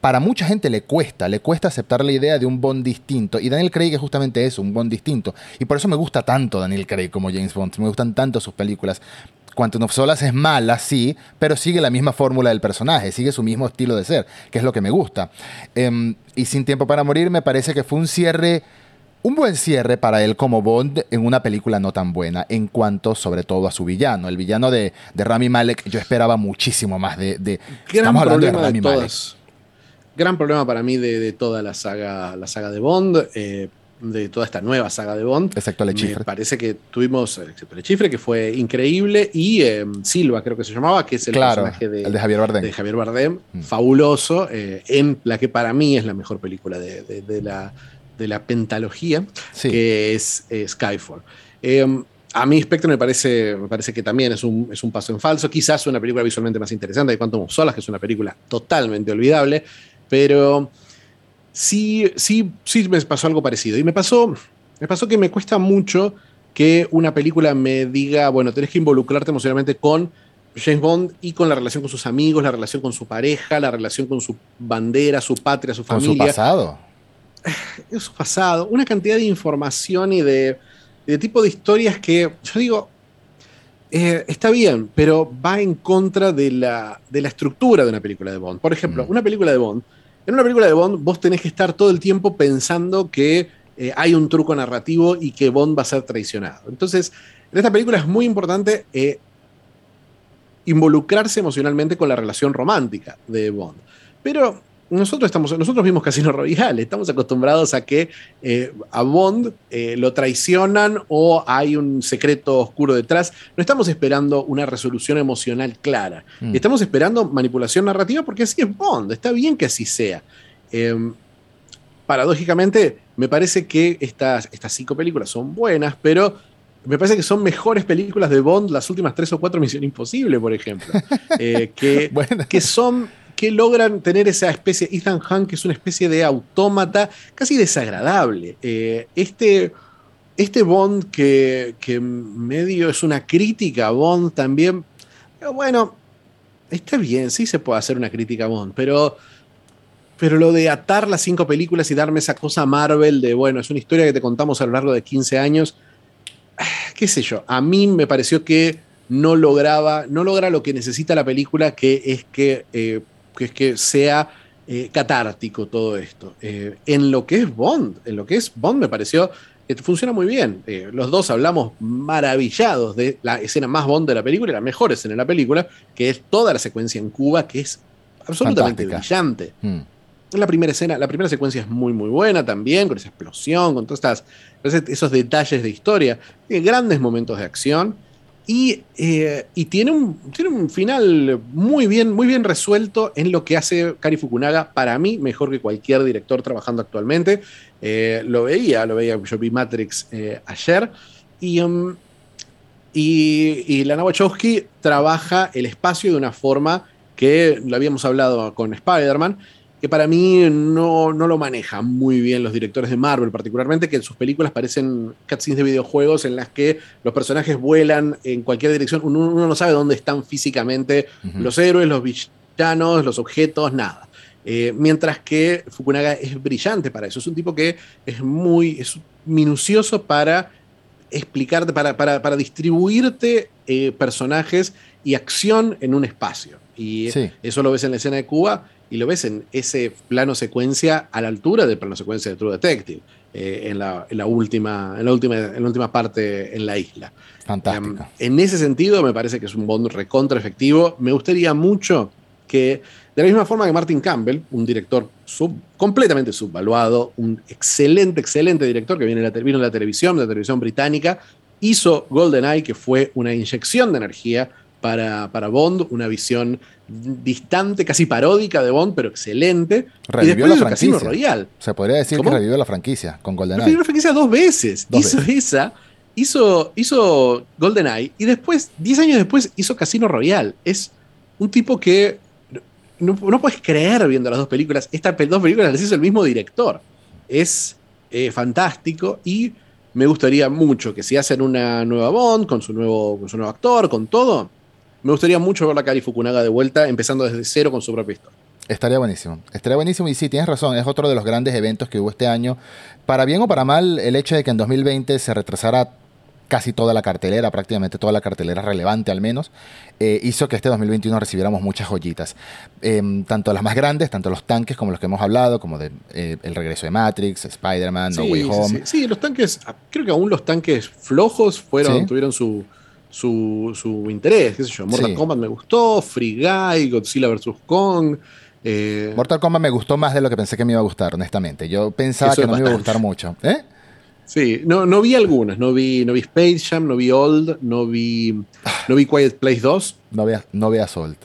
para mucha gente le cuesta, le cuesta aceptar la idea de un Bond distinto y Daniel Craig es justamente eso, un Bond distinto y por eso me gusta tanto Daniel Craig como James Bond, me gustan tanto sus películas. Quantum of Solace es mala, sí, pero sigue la misma fórmula del personaje, sigue su mismo estilo de ser, que es lo que me gusta. Em, y Sin Tiempo para Morir me parece que fue un cierre un buen cierre para él como Bond en una película no tan buena, en cuanto sobre todo a su villano. El villano de, Rami Malek, yo esperaba muchísimo más de. de problema de, todas. Gran problema para mí de, toda la saga, la saga de Bond. Eh, de toda esta nueva saga de Bond. Exacto, Le Me parece que tuvimos, excepto Le Chifre, que fue increíble, y eh, Silva, creo que se llamaba, que es el personaje de, el de Javier Bardem. De Javier Bardem, mm. fabuloso, eh, en la que para mí es la mejor película de, la, de la pentalogía, que es Skyfall. Em, a mí Spectre me parece, me parece que también es un, es un paso en falso. Quizás una película visualmente más interesante de Quantum of Solas, que es una película totalmente olvidable, pero sí, sí, sí me pasó algo parecido. Y me pasó, me pasó que me cuesta mucho que una película me diga, bueno, tenés que involucrarte emocionalmente con James Bond y con la relación con sus amigos, la relación con su pareja, la relación con su bandera, su patria, su familia. Con su pasado *sighs* su pasado, una cantidad de información y de, tipo de historias que yo digo, eh, está bien, pero va en contra de la, de la, estructura de una película de Bond. Por ejemplo, mm. una película de Bond, en una película de Bond vos tenés que estar todo el tiempo pensando que eh, hay un truco narrativo y que Bond va a ser traicionado. Entonces, en esta película es muy importante eh, involucrarse emocionalmente con la relación romántica de Bond. Pero nosotros, estamos, nosotros vimos Casino Royale, estamos acostumbrados a que eh, a Bond eh, lo traicionan o hay un secreto oscuro detrás. No estamos esperando una resolución emocional clara. Mm. Estamos esperando manipulación narrativa porque así es Bond. Está bien que así sea. Em, paradójicamente, me parece que estas, estas cinco películas son buenas, pero me parece que son mejores películas de Bond las últimas tres o cuatro Misión Imposible, por ejemplo. *laughs* Eh, que, que son que logran tener esa especie, Ethan Hunt, que es una especie de autómata casi desagradable. Eh, este, este Bond que, medio es una crítica a Bond también, bueno, está bien, sí se puede hacer una crítica a Bond, pero, pero lo de atar las cinco películas y darme esa cosa Marvel de, bueno, es una historia que te contamos a lo largo de 15 años, *sighs* qué sé yo, a mí me pareció que no lograba, no logra lo que necesita la película, que es que eh, que es que sea eh, catártico todo esto. Eh, en lo que es Bond, en lo que es Bond me pareció que funciona muy bien. Eh, los dos hablamos maravillados de la escena más Bond de la película, la mejor escena de la película, que es toda la secuencia en Cuba, que es absolutamente brillante. Mm. La primera escena, la primera secuencia es muy muy buena también, con esa explosión, con todos esos detalles de historia, tiene grandes momentos de acción. Eh, y, tiene, un, tiene un final muy bien, muy bien resuelto en lo que hace Kari Fukunaga, para mí, mejor que cualquier director trabajando actualmente. Eh, lo veía, lo veía, yo vi Matrix eh, ayer. Y, um, y, y Lana Wachowski trabaja el espacio de una forma que lo habíamos hablado con Spider-Man, que para mí no, lo manejan muy bien los directores de Marvel, particularmente que en sus películas parecen cutscenes de videojuegos en las que los personajes vuelan en cualquier dirección, uno, no sabe dónde están físicamente los héroes, los villanos, los objetos, nada. Eh, mientras que Fukunaga es brillante para eso, es un tipo que es muy minucioso para explicarte, para, para, distribuirte eh, personajes y acción en un espacio. Y eso lo ves en la escena de Cuba y lo ves en ese plano secuencia a la altura del plano secuencia de True Detective, eh, en, la, última, en, la última, en la última parte en la isla. Fantástico. Em, en ese sentido, me parece que es un Bond recontra efectivo. Me gustaría mucho que, de la misma forma que Martin Campbell, un director completamente subvaluado, un excelente, excelente director que viene la, vino de la televisión, de la televisión británica, hizo GoldenEye, que fue una inyección de energía para, para Bond, una visión distante, casi paródica de Bond, pero excelente. Revivió la franquicia. Royal. Se podría decir que revivió la franquicia con GoldenEye. Revivió la franquicia dos veces. hizo esa, hizo, hizo GoldenEye y después, 10 años después, hizo Casino Royale. Es un tipo que no, puedes creer viendo las dos películas. Estas dos películas las hizo el mismo director. Es eh, fantástico y me gustaría mucho que si hacen una nueva Bond con su nuevo, con su nuevo actor, con todo, me gustaría mucho ver la Kari Fukunaga de vuelta, empezando desde cero con su propia historia. Estaría buenísimo. Estaría buenísimo y sí, tienes razón, es otro de los grandes eventos que hubo este año. Para bien o para mal, el hecho de que en 2020 se retrasara casi toda la cartelera, prácticamente toda la cartelera relevante al menos, eh, hizo que este 2021 recibiéramos muchas joyitas. Em, tanto las más grandes, tanto los tanques como los que hemos hablado, como de, eh, el regreso de Matrix, Spider-Man, No Way Home. Sí, los tanques, creo que aún los tanques flojos fueron, tuvieron su, su, interés, qué sé yo. Mortal Kombat me gustó, Free Guy, Godzilla vs. Kong. Eh, Mortal Kombat me gustó más de lo que pensé que me iba a gustar, honestamente. Yo pensaba que no me iba a gustar mucho. ¿Eh? Sí, no, no vi algunas. No vi, no vi Space Jam, no vi Old, no vi, no vi Quiet Place 2. No veas, no veas Old.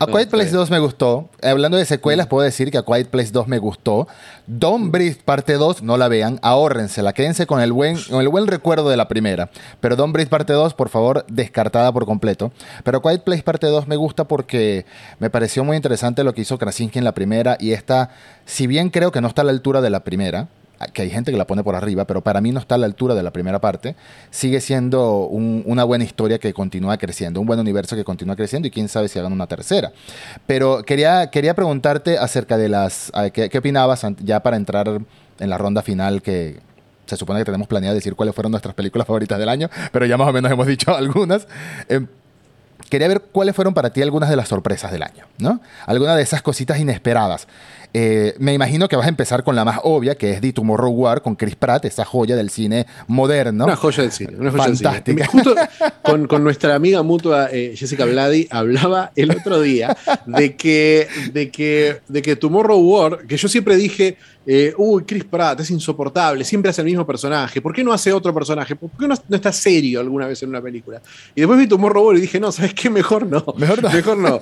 A Quiet Place 2 me gustó. Hablando de secuelas, mm. puedo decir que a Quiet Place 2 me gustó. Don't Breathe parte 2, no la vean, ahórrensela, quédense con el buen, con el buen recuerdo de la primera. Pero Don't Breathe parte 2, por favor, descartada por completo. Pero Quiet Place parte 2 me gusta porque me pareció muy interesante lo que hizo Krasinski en la primera y esta, si bien creo que no está a la altura de la primera, que hay gente que la pone por arriba, pero para mí no está a la altura de la primera parte, sigue siendo una buena historia que continúa creciendo, un buen universo que continúa creciendo y quién sabe si hagan una tercera. Pero quería, quería preguntarte acerca de las... ¿qué, ¿Qué opinabas ya para entrar en la ronda final que, se supone que tenemos planeado decir cuáles fueron nuestras películas favoritas del año, pero ya más o menos *laughs* hemos dicho algunas. Em, quería ver cuáles fueron para ti algunas de las sorpresas del año, ¿no? Algunas de esas cositas inesperadas. Eh, me imagino que vas a empezar con la más obvia, que es The Tomorrow War con Chris Pratt, esa joya del cine moderno. Una joya del cine, una joya Fantástica. Justo con, nuestra amiga mutua eh, Jessica Vladi hablaba el otro día de que, de, que, de que Tomorrow War, que yo siempre dije, eh, uy, Chris Pratt es insoportable, siempre hace el mismo personaje, ¿por qué no hace otro personaje? ¿Por qué no, está serio alguna vez en una película? Y después vi Tomorrow War y dije, no, ¿sabes qué? Mejor no. Mejor no. Mejor no.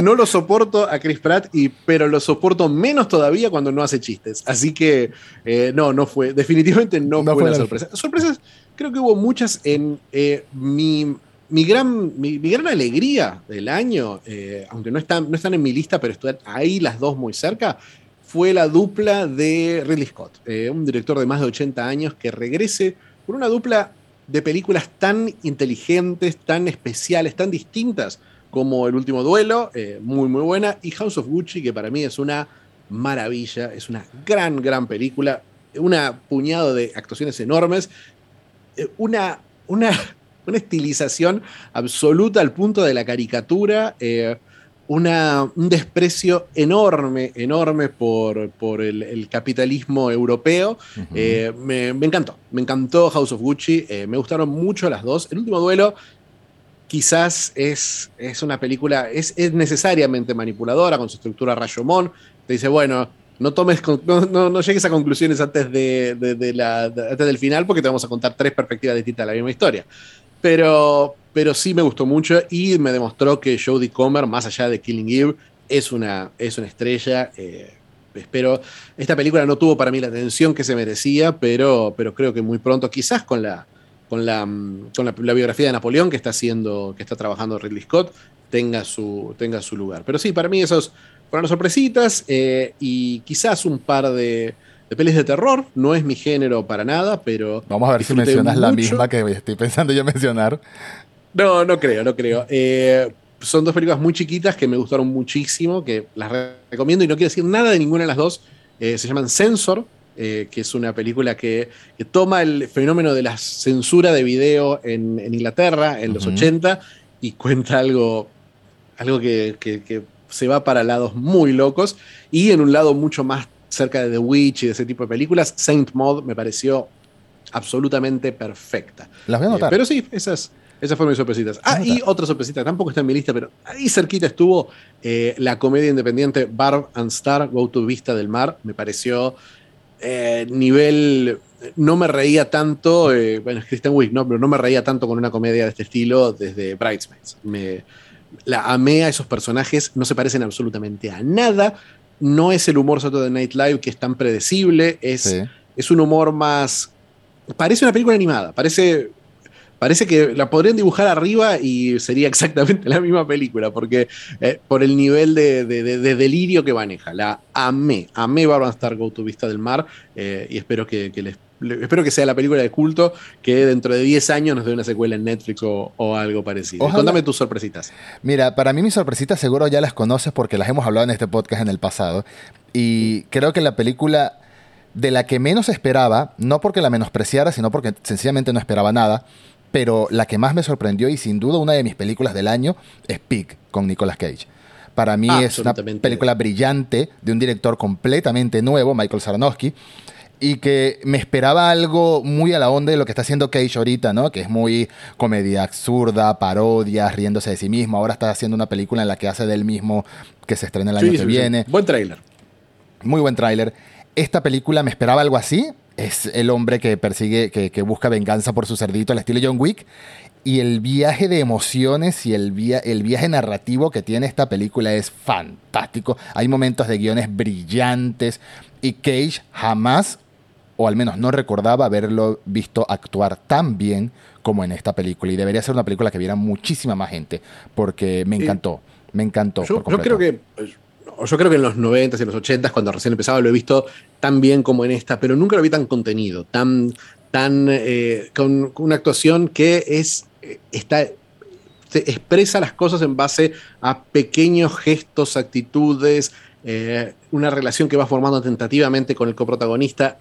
No lo soporto a Chris Pratt, y, pero lo soporto menos todavía cuando no hace chistes. Así que eh, no, no fue, definitivamente no, fue, una sorpresa. Sorpresas, creo que hubo muchas en eh, mi mi gran, mi, gran alegría del año, aunque no están, no están en mi lista, pero están ahí las dos muy cerca, fue la dupla de Ridley Scott, eh, un director de más de 80 años que regrese con una dupla de películas tan inteligentes, tan especiales, tan distintas como El último duelo, eh, muy muy buena, y House of Gucci, que para mí es una maravilla, es una gran, gran película, una puñado de actuaciones enormes, eh, una, una, *laughs* una estilización absoluta al punto de la caricatura un desprecio enorme, enorme por, por el, capitalismo europeo. Eh, me, encantó, me encantó House of Gucci, eh, me gustaron mucho las dos. El último duelo quizás es, es una película, es, necesariamente manipuladora con su estructura Rayomón. Te dice, bueno, no tomes no, llegues a conclusiones antes, de, la, antes del final porque te vamos a contar tres perspectivas distintas de la misma historia. Pero, pero sí me gustó mucho y me demostró que Jodie Comer, más allá de Killing Eve, es una, es una estrella. Eh, espero, esta película no tuvo para mí la atención que se merecía, pero, pero creo que muy pronto, quizás con la, con la, con la, biografía de Napoleón que está haciendo, que está trabajando Ridley Scott, tenga su, tenga su lugar. Pero sí, para mí esos fueron las sorpresitas eh, y quizás un par de, de pelis de terror. No es mi género para nada, pero. Vamos a ver si mencionas la misma que estoy pensando yo mencionar. No, no creo, no creo. Eh, son dos películas muy chiquitas que me gustaron muchísimo, que las recomiendo y no quiero decir nada de ninguna de las dos. Eh, se llaman Censor, eh, que es una película que, toma el fenómeno de la censura de video en, Inglaterra en los 80 y cuenta algo, algo que, que, se va para lados muy locos y en un lado mucho más cerca de The Witch y de ese tipo de películas. Saint Maud me pareció absolutamente perfecta. Las voy a notar. pero sí, esas esas fueron mis sorpresitas. Ah, y otra sorpresita, tampoco está en mi lista, pero ahí cerquita estuvo eh, la comedia independiente Barb and Star, Go to Vista del Mar. Me pareció eh, nivel. No me reía tanto, eh, bueno, es Kristen Wiig, ¿no? Pero no me reía tanto con una comedia de este estilo desde Bridesmaids. Me, la amé a esos personajes, no se parecen absolutamente a nada. No es el humor de Night Live que es tan predecible, es, es un humor más. Parece una película animada, parece parece que la podrían dibujar arriba y sería exactamente *laughs* la misma película, porque eh, por el nivel de, delirio que maneja. La amé, amé Barbara Star Go to Vista del Mar eh, y espero que, les, espero que sea la película de culto que dentro de 10 años nos dé una secuela en Netflix o, algo parecido. Cuéntame tus sorpresitas. Mira, para mí mis sorpresitas seguro ya las conoces porque las hemos hablado en este podcast en el pasado y creo que la película de la que menos esperaba, no porque la menospreciara, sino porque sencillamente no esperaba nada, pero la que más me sorprendió y sin duda una de mis películas del año es Pig con Nicolas Cage. Para mí es una película brillante de un director completamente nuevo, Michael Sarnowski, y que me esperaba algo muy a la onda de lo que está haciendo Cage ahorita, ¿no? Que es muy comedia absurda, parodia, riéndose de sí mismo. Ahora está haciendo una película en la que hace del mismo que se estrena el año que viene. Buen tráiler. Muy buen tráiler. Esta película me esperaba algo así, es el hombre que persigue, que, busca venganza por su cerdito al estilo John Wick. Y el viaje de emociones y el, el viaje narrativo que tiene esta película es fantástico. Hay momentos de guiones brillantes y Cage jamás, o al menos no recordaba haberlo visto actuar tan bien como en esta película. Y debería ser una película que viera muchísima más gente porque me encantó. Me encantó. yo creo que yo creo que en los 90s y los 80s, cuando recién empezaba, lo he visto tan bien como en esta, pero nunca lo vi tan contenido, tan, tan eh, con, una actuación que es, eh, está, expresa las cosas en base a pequeños gestos, actitudes, eh, una relación que va formando tentativamente con el coprotagonista.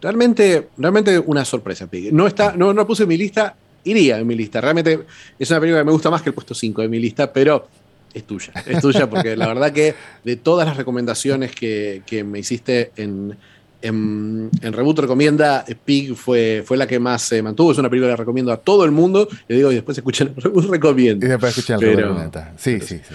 Realmente, realmente una sorpresa, No, está, no, no puse en mi lista, iría en mi lista. Realmente es una película que me gusta más que el puesto 5 de mi lista, pero es tuya. Es tuya porque la verdad que de todas las recomendaciones que, me hiciste en, en, Reboot Recomienda, Pig fue, fue la que más se mantuvo. Es una película que recomiendo a todo el mundo. Le digo, y después escuchen Reboot Recomienda. Y después escuchen Reboot Recomienda. Sí, sí, sí.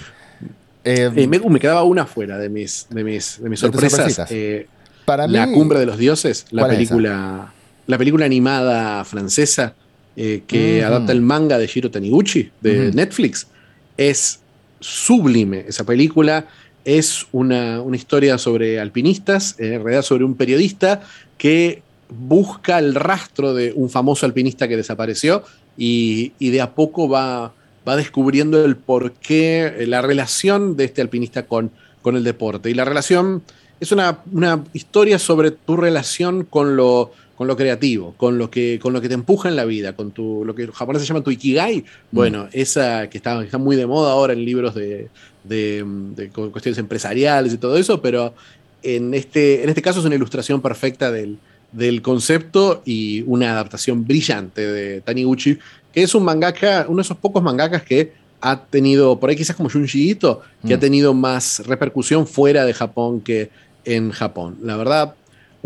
Eh, eh, me, quedaba una fuera de mis, de mis, de mis sorpresas. Eh, Para la Cumbre de los Dioses, la película, la película animada francesa que adapta el manga de Shiro Taniguchi de Netflix. Es sublime esa película. Es una, historia sobre alpinistas, en realidad sobre un periodista que busca el rastro de un famoso alpinista que desapareció y, de a poco va, va descubriendo el porqué, la relación de este alpinista con, con el deporte. Y la relación es una, una historia sobre tu relación con lo, con lo creativo, con lo que, con lo que te empuja en la vida, con tu, lo que en japonés se llama tu ikigai. Bueno, mm. esa que está, está, muy de moda ahora en libros de, de, cuestiones empresariales y todo eso, pero en este, en este caso es una ilustración perfecta del, del concepto y una adaptación brillante de Taniguchi, que es un mangaka, uno de esos pocos mangakas que ha tenido, por ahí quizás como Junji Ito, que ha mm. tenido más repercusión fuera de Japón que en Japón. La verdad,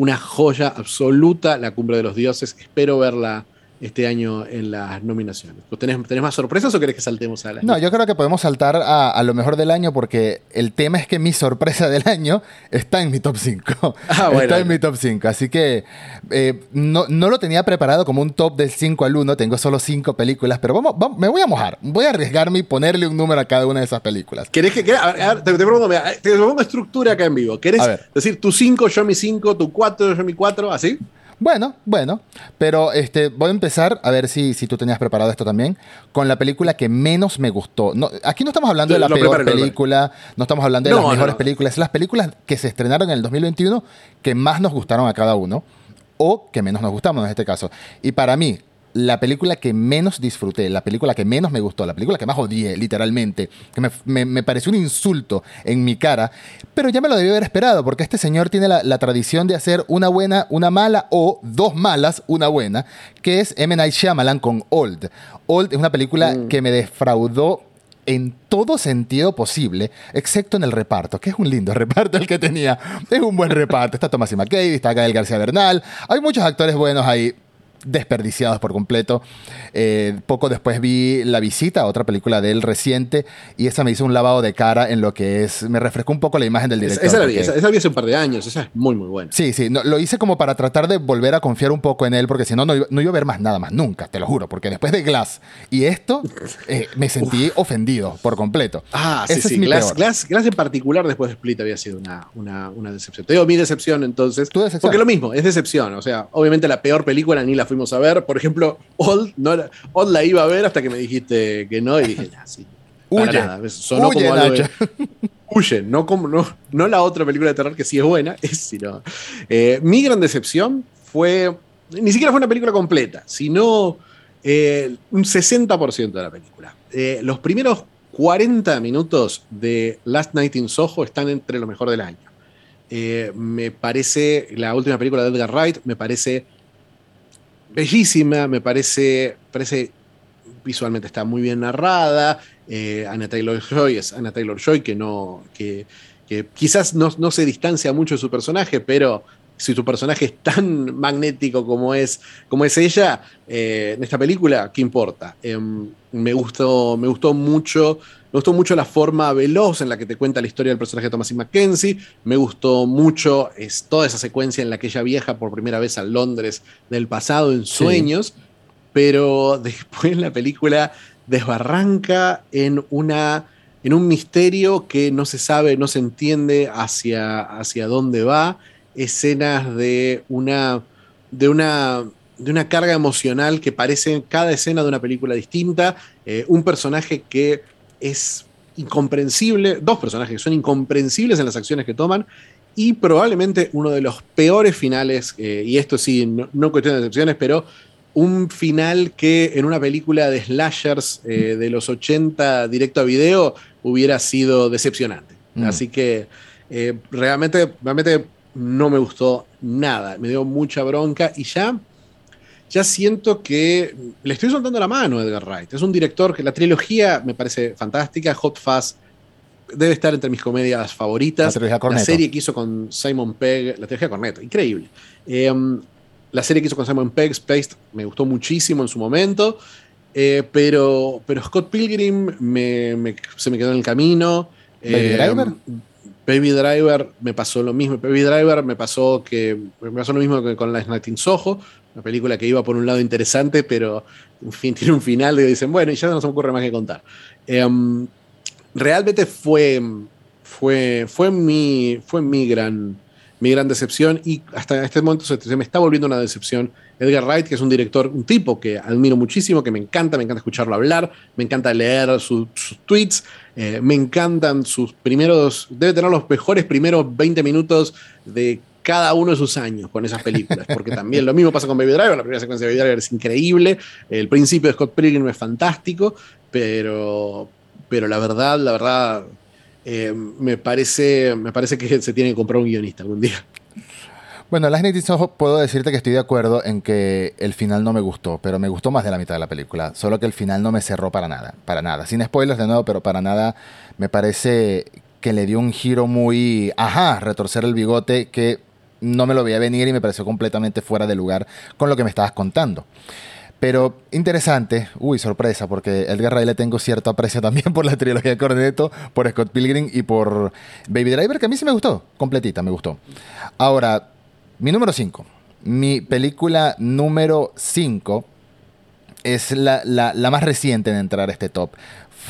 una joya absoluta, La Cumbre de los Dioses. Espero verla este año en las nominaciones. ¿Tenés, más sorpresas o querés que saltemos a la No, yo creo que podemos saltar a, lo mejor del año porque el tema es que mi sorpresa del año está en mi top 5. *laughs* Ah, está en mi top 5. Así que eh, no, lo tenía preparado como un top del 5 al 1. Tengo solo 5 películas, pero vamos, me voy a mojar. Voy a arriesgarme y ponerle un número a cada una de esas películas. ¿Querés que.? te, pregunto, te pongo estructura acá en vivo. ¿Querés decir tu 5, yo mi 5, tu 4, yo mi 4? ¿Así? Bueno, bueno, pero este, voy a empezar a ver si, si tú tenías preparado esto también, con la película que menos me gustó. No, aquí no estamos hablando de la peor película, no estamos hablando de las mejores películas, las películas que se estrenaron en el 2021 que más nos gustaron a cada uno, o que menos nos gustamos en este caso. Y para mí, la película que menos disfruté, la película que menos me gustó, la película que más odié, literalmente, que me, pareció un insulto en mi cara, pero ya me lo debí haber esperado, porque este señor tiene la, tradición de hacer una buena, una mala, o dos malas, una buena, que es M. Night Shyamalan con Old. Old es una película mm. que me defraudó en todo sentido posible, excepto en el reparto, que es un lindo *laughs* reparto el que tenía. Es un buen reparto. Está Thomas y McKay, está Gael García Bernal. Hay muchos actores buenos ahí desperdiciados por completo. Eh, poco después vi La Visita, otra película de él reciente, y esa me hizo un lavado de cara en lo que es, me refrescó un poco la imagen del director. Esa, la vi, esa, vi hace un par de años, esa es muy, muy buena. Sí, sí, lo hice como para tratar de volver a confiar un poco en él, porque si no, no, iba a ver más nada más, nunca, te lo juro, porque después de Glass y esto, *laughs* eh, me sentí ofendido por completo. Ah, sí, sí, Glass, Glass, en particular después de Split había sido una, una, una decepción. Te digo mi decepción entonces, ¿Tu decepción? porque lo mismo, es decepción, o sea, obviamente la peor película ni la fuimos a ver. Por ejemplo, Old, no Old la iba a ver hasta que me dijiste que no y dije, ya, sí. Huye, Sonó huye, como algo *laughs* Huye, no, como, no, no la otra película de terror que sí es buena, *laughs* es, sino, eh, mi gran decepción fue, ni siquiera fue una película completa, sino eh, un 60% de la película. Eh, los primeros 40 minutos de Last Night in Soho están entre lo mejor del año. me parece, la última película de Edgar Wright, me parece bellísima, me parece, parece visualmente está muy bien narrada. Eh, Anna Taylor Joy es Anna Taylor Joy, que no. que, quizás no, se distancia mucho de su personaje, pero si su personaje es tan magnético como es, como es ella, eh, en esta película, ¿qué importa? Em, me, gustó, me gustó mucho me gustó mucho la forma veloz en la que te cuenta la historia del personaje de Thomasin Mackenzie. Me gustó mucho es, toda esa secuencia en la que ella viaja por primera vez a Londres del pasado en sueños. Pero *laughs* después la película desbarranca en, una, en un misterio que no se sabe, no se entiende hacia, hacia dónde va. Escenas de una, de una de una carga emocional que parece cada escena de una película distinta, eh, un personaje que es incomprensible, dos personajes que son incomprensibles en las acciones que toman y probablemente uno de los peores finales, eh, y esto sí, no, cuestión de excepciones, pero un final que en una película de slashers eh, de los 80 directo a video hubiera sido decepcionante. Mm. Así que eh, realmente, realmente no me gustó nada, me dio mucha bronca y ya ya siento que le estoy soltando la mano a Edgar Wright. Es un director que la trilogía me parece fantástica, Hot Fuzz debe estar entre mis comedias favoritas. La, serie que hizo con Simon Pegg, la trilogía Corneto, increíble. Em, la serie que hizo con Simon Pegg, Spaced, me gustó muchísimo en su momento. Eh, pero, pero Scott Pilgrim se me quedó en el camino. ¿Baby Driver? Baby Driver me pasó lo mismo. Baby Driver me pasó que me pasó lo mismo que con la Night Soho, una película que iba por un lado interesante, pero en fin, *laughs* tiene un final y dicen, bueno, y ya no se me ocurre más que contar. Em, realmente fue, fue, fue, mi, fue mi, gran, mi gran decepción y hasta este momento se, me está volviendo una decepción. Edgar Wright, que es un director, un tipo que admiro muchísimo, que me encanta, me encanta escucharlo hablar, me encanta leer sus tweets, eh, me encantan sus primeros, debe tener los mejores primeros 20 minutos de cada uno de sus años con esas películas, porque también lo mismo pasa con Baby Driver, la primera secuencia de Baby Driver es increíble, el principio de Scott Pilgrim es fantástico, pero, pero la verdad, la verdad, eh, me, parece, me parece que se tiene que comprar un guionista algún día. Bueno, Las Night puedo decirte que estoy de acuerdo en que el final no me gustó, pero me gustó más de la mitad de la película. Solo que el final no me cerró para nada, para nada. Sin spoilers de nuevo, pero para nada me parece que le dio un giro muy, ajá, retorcer el bigote que no me lo veía venir y me pareció completamente fuera de lugar con lo que me estabas contando. Pero interesante, uy, sorpresa, porque Edgar Wright le tengo cierto aprecio también *laughs* por la trilogía de Cornetto, por Scott Pilgrim y por Baby Driver, que a mí sí me gustó, completita, me gustó. Ahora, mi número 5. Mi película número 5 es la, la, más reciente en entrar a este top.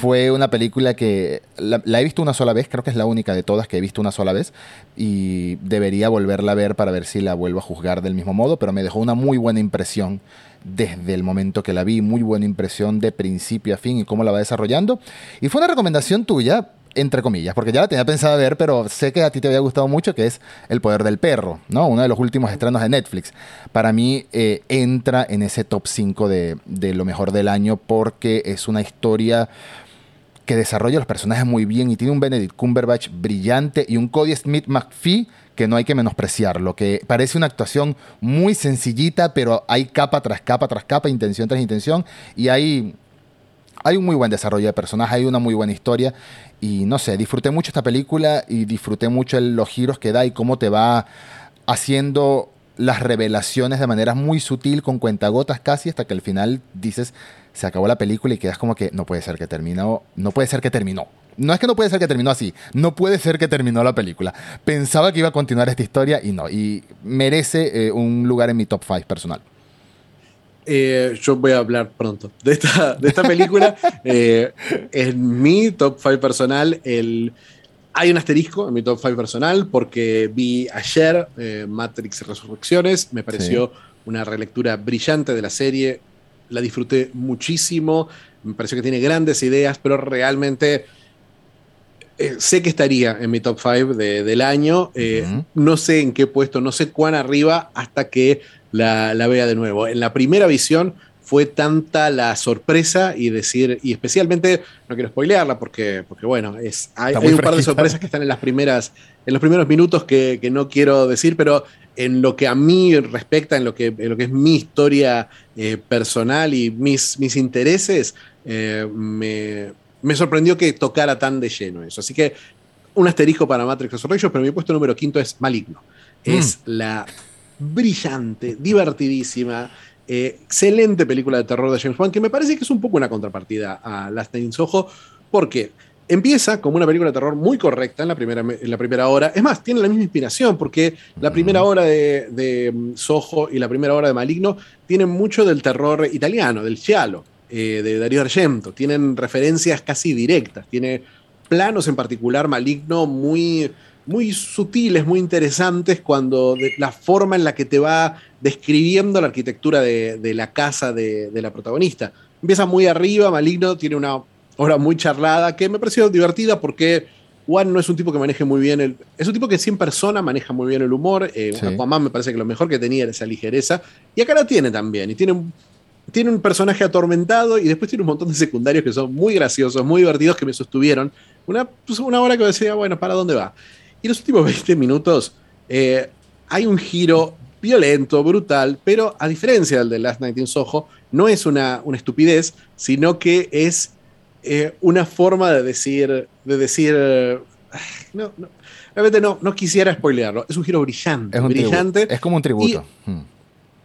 Fue una película que la, he visto una sola vez, creo que es la única de todas que he visto una sola vez y debería volverla a ver para ver si la vuelvo a juzgar del mismo modo, pero me dejó una muy buena impresión desde el momento que la vi, muy buena impresión de principio a fin y cómo la va desarrollando. Y fue una recomendación tuya, entre comillas, porque ya la tenía pensado ver, pero sé que a ti te había gustado mucho, que es El Poder del Perro, ¿no? Uno de los últimos estrenos de Netflix. Para mí eh, entra en ese top 5 de, de lo mejor del año porque es una historia que desarrolla los personajes muy bien y tiene un Benedict Cumberbatch brillante y un Cody Smith McPhee que no hay que menospreciarlo, que parece una actuación muy sencillita, pero hay capa tras capa tras capa, intención tras intención, y hay, hay un muy buen desarrollo de personaje, hay una muy buena historia, y no sé, disfruté mucho esta película y disfruté mucho los giros que da y cómo te va haciendo las revelaciones de manera muy sutil, con cuentagotas casi, hasta que al final dices, se acabó la película y quedas como que no puede ser que terminó, no puede ser que terminó. No es que no puede ser que terminó así, no puede ser que terminó la película. Pensaba que iba a continuar esta historia y no, y merece eh, un lugar en mi top 5 personal. Eh, yo voy a hablar pronto de esta, de esta película. *laughs* eh, en mi top 5 personal, el, hay un asterisco en mi top 5 personal porque vi ayer Matrix Resurrecciones, me pareció una relectura brillante de la serie, la disfruté muchísimo, me pareció que tiene grandes ideas, pero realmente eh, sé que estaría en mi top 5 del año, eh, no sé en qué puesto, no sé cuán arriba hasta que la, la vea de nuevo. En la primera visión fue tanta la sorpresa y decir, y especialmente, no quiero spoilearla porque, porque bueno, es, hay, un par de sorpresas que están en las primeras, en los primeros minutos que, no quiero decir, pero en lo que a mí respecta, en lo que, lo que es mi historia eh, personal y mis, mis intereses, eh, me, sorprendió que tocara tan de lleno eso. Así que un asterisco para Matrix Resurrections, pero mi puesto número quinto es Maligno. Es mm. la brillante, divertidísima, eh, excelente película de terror de James Wan, que me parece que es un poco una contrapartida a Last Night in Soho, porque empieza como una película de terror muy correcta en la primera, en la primera hora. Es más, tiene la misma inspiración, porque la primera hora de, mm, Soho y la primera hora de Maligno tienen mucho del terror italiano, del giallo, eh, de Dario Argento. Tienen referencias casi directas, tiene planos en particular Maligno muy muy sutiles, muy interesantes, cuando la forma en la que te va describiendo la arquitectura de, la casa de, la protagonista. Empieza muy arriba, Maligno tiene una obra muy charlada que me pareció divertida porque Juan no es un tipo que maneje muy bien el. Es un tipo que en persona maneja muy bien el humor. Eh, me parece que lo mejor que tenía era esa ligereza. Y acá la tiene también. Y tiene un, tiene un personaje atormentado y después tiene un montón de secundarios que son muy graciosos, muy divertidos, que me sostuvieron. Una, pues, una hora que decía, bueno, ¿para dónde va? Y los últimos *laughs* 20 minutos eh, hay un giro violento, brutal, pero a diferencia del de Last Night in Soho, no es una, una estupidez, sino que es eh, una forma de decir, de decir, no, no, realmente no, no quisiera spoilearlo, es un giro brillante, es brillante. Es como un tributo. Hmm.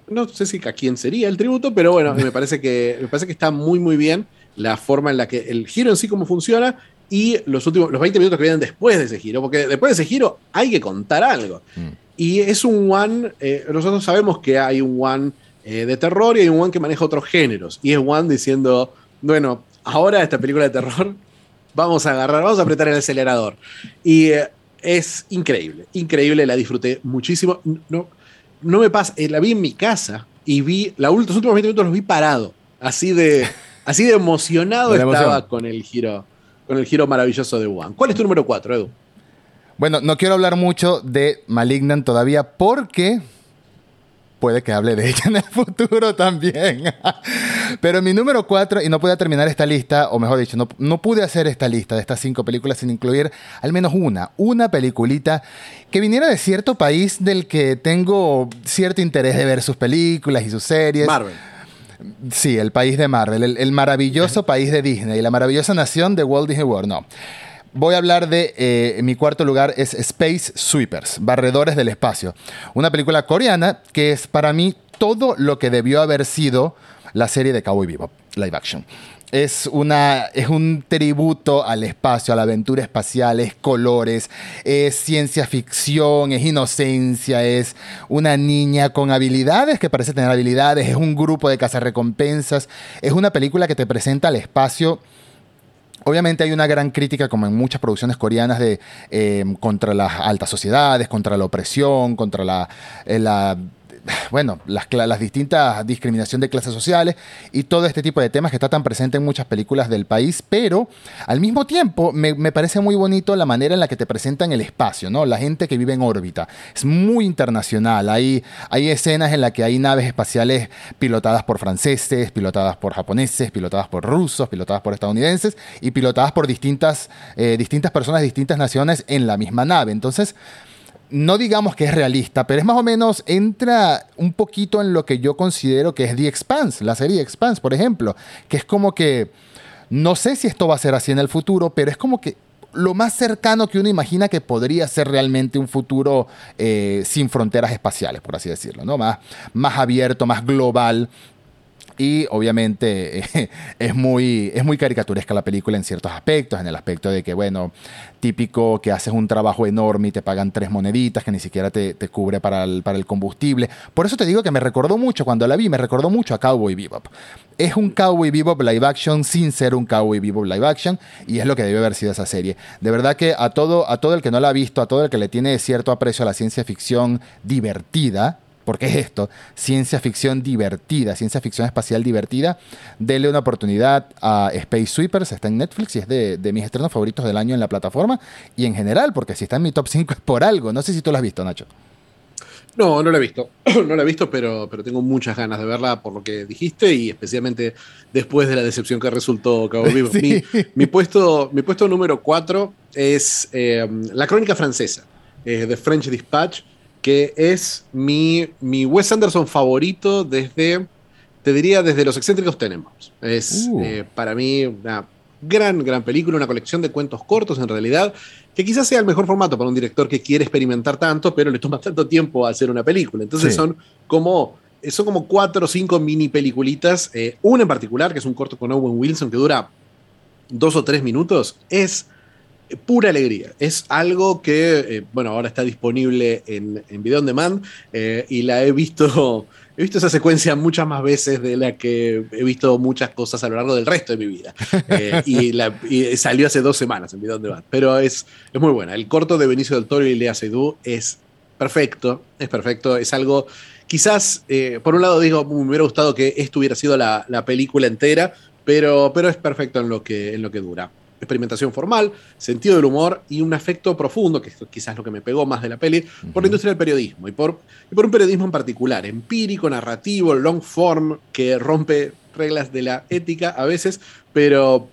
No sé si a quién sería el tributo, pero bueno, me parece que, me parece que está muy, muy bien la forma en la que el giro en sí cómo funciona y los últimos, los 20 minutos que vienen después de ese giro, porque después de ese giro hay que contar algo. Hmm. Y es un one, eh, nosotros sabemos que hay un one eh, de terror y hay un one que maneja otros géneros. Y es one diciendo, bueno, ahora esta película de terror, vamos a agarrar, vamos a apretar el acelerador. Y eh, es increíble, increíble, la disfruté muchísimo. No, no me pasa, la vi en mi casa y vi, la, los últimos 20 minutos los vi parado, así de, *laughs* así de emocionado estaba con el giro con el giro maravilloso de One. ¿Cuál es tu número 4, Edu? Bueno, no quiero hablar mucho de Malignant todavía porque puede que hable de ella en el futuro también. *laughs* Pero mi número 4, y no pude terminar esta lista, o mejor dicho, no, no, pude hacer esta lista de estas cinco películas sin incluir al menos una, una peliculita que viniera de cierto país del que tengo cierto interés de ver sus películas y sus series. Marvel. Sí, el país de Marvel, el, el maravilloso país de Disney, la maravillosa nación de Walt Disney World. No voy a hablar de, eh, mi cuarto lugar es Space Sweepers, Barredores del Espacio. Una película coreana que es para mí todo lo que debió haber sido la serie de Cowboy Bebop, live action. Es, una, es un tributo al espacio, a la aventura espacial, es colores, es ciencia ficción, es inocencia, es una niña con habilidades que parece tener habilidades, es un grupo de cazarrecompensas, es una película que te presenta al espacio Obviamente hay una gran crítica, como en muchas producciones coreanas, de, eh, contra las altas sociedades, contra la opresión, contra la, eh, la *sighs* bueno, las, las distintas discriminación de clases sociales y todo este tipo de temas que está tan presente en muchas películas del país, pero al mismo tiempo me, parece muy bonito la manera en la que te presentan el espacio, ¿no? La gente que vive en órbita. Es muy internacional. Hay, escenas en las que hay naves espaciales pilotadas por franceses, pilotadas por japoneses, pilotadas por rusos, pilotadas por estadounidenses y pilotadas por distintas, eh, distintas personas de distintas naciones en la misma nave. Entonces, no digamos que es realista, pero es más o menos, entra un poquito en lo que yo considero que es The Expanse, la serie Expanse, por ejemplo, que es como que, no sé si esto va a ser así en el futuro, pero es como que lo más cercano que uno imagina que podría ser realmente un futuro eh, sin fronteras espaciales, por así decirlo, ¿no? Más, más abierto, más global, y obviamente *laughs* es, muy, es muy caricaturesca la película en ciertos aspectos, en el aspecto de que, bueno, típico que haces un trabajo enorme y te pagan tres moneditas que ni siquiera te, te cubre para el, para el combustible. Por eso te digo que me recordó mucho, cuando la vi, me recordó mucho a Cowboy Bebop. Es un Cowboy Bebop live action sin ser un Cowboy Bebop live action y es lo que debe haber sido esa serie. De verdad que a todo, a todo el que no la ha visto, a todo el que le tiene cierto aprecio a la ciencia ficción divertida, porque es esto, ciencia ficción divertida, ciencia ficción espacial divertida. Dele una oportunidad a Space Sweepers, está en Netflix y es de, mis estrenos favoritos del año en la plataforma y en general, porque si está en mi top 5 es por algo. No sé si tú lo has visto, Nacho. No, no la he visto. *clears throat* no la he visto, pero, pero tengo muchas ganas de verla por lo que dijiste y especialmente después de la decepción que resultó Cabo Vivo. *laughs* Mi, puesto, mi puesto número 4 es eh, La Crónica Francesa, eh, de French Dispatch que es mi, mi Wes Anderson favorito desde, te diría, desde Los excéntricos tenemos. Es uh. eh, para mí una gran, gran película, una colección de cuentos cortos en realidad, que quizás sea el mejor formato para un director que quiere experimentar tanto, pero le toma tanto tiempo hacer una película. Entonces son como son como cuatro o cinco mini peliculitas. Eh, una en particular, que es un corto con Owen Wilson, que dura dos o tres minutos, es pura alegría. Es algo que, eh, bueno, ahora está disponible en, en video on demand eh, y la he visto, he visto esa secuencia muchas más veces de la que he visto muchas cosas a lo largo del resto de mi vida. *laughs* Eh, y, la, salió hace dos semanas en video on demand, pero es, es muy buena. El corto de Benicio del Toro y Lea Seydoux es perfecto, es perfecto, es algo... Quizás, por un lado digo, me hubiera gustado que esto hubiera sido la, la película entera, pero, pero es perfecto en lo que, en lo que dura experimentación formal, sentido del humor y un afecto profundo, que es quizás lo que me pegó más de la peli, por la industria del periodismo y por, por un periodismo en particular, empírico, narrativo, long form, que rompe reglas de la ética a veces, pero,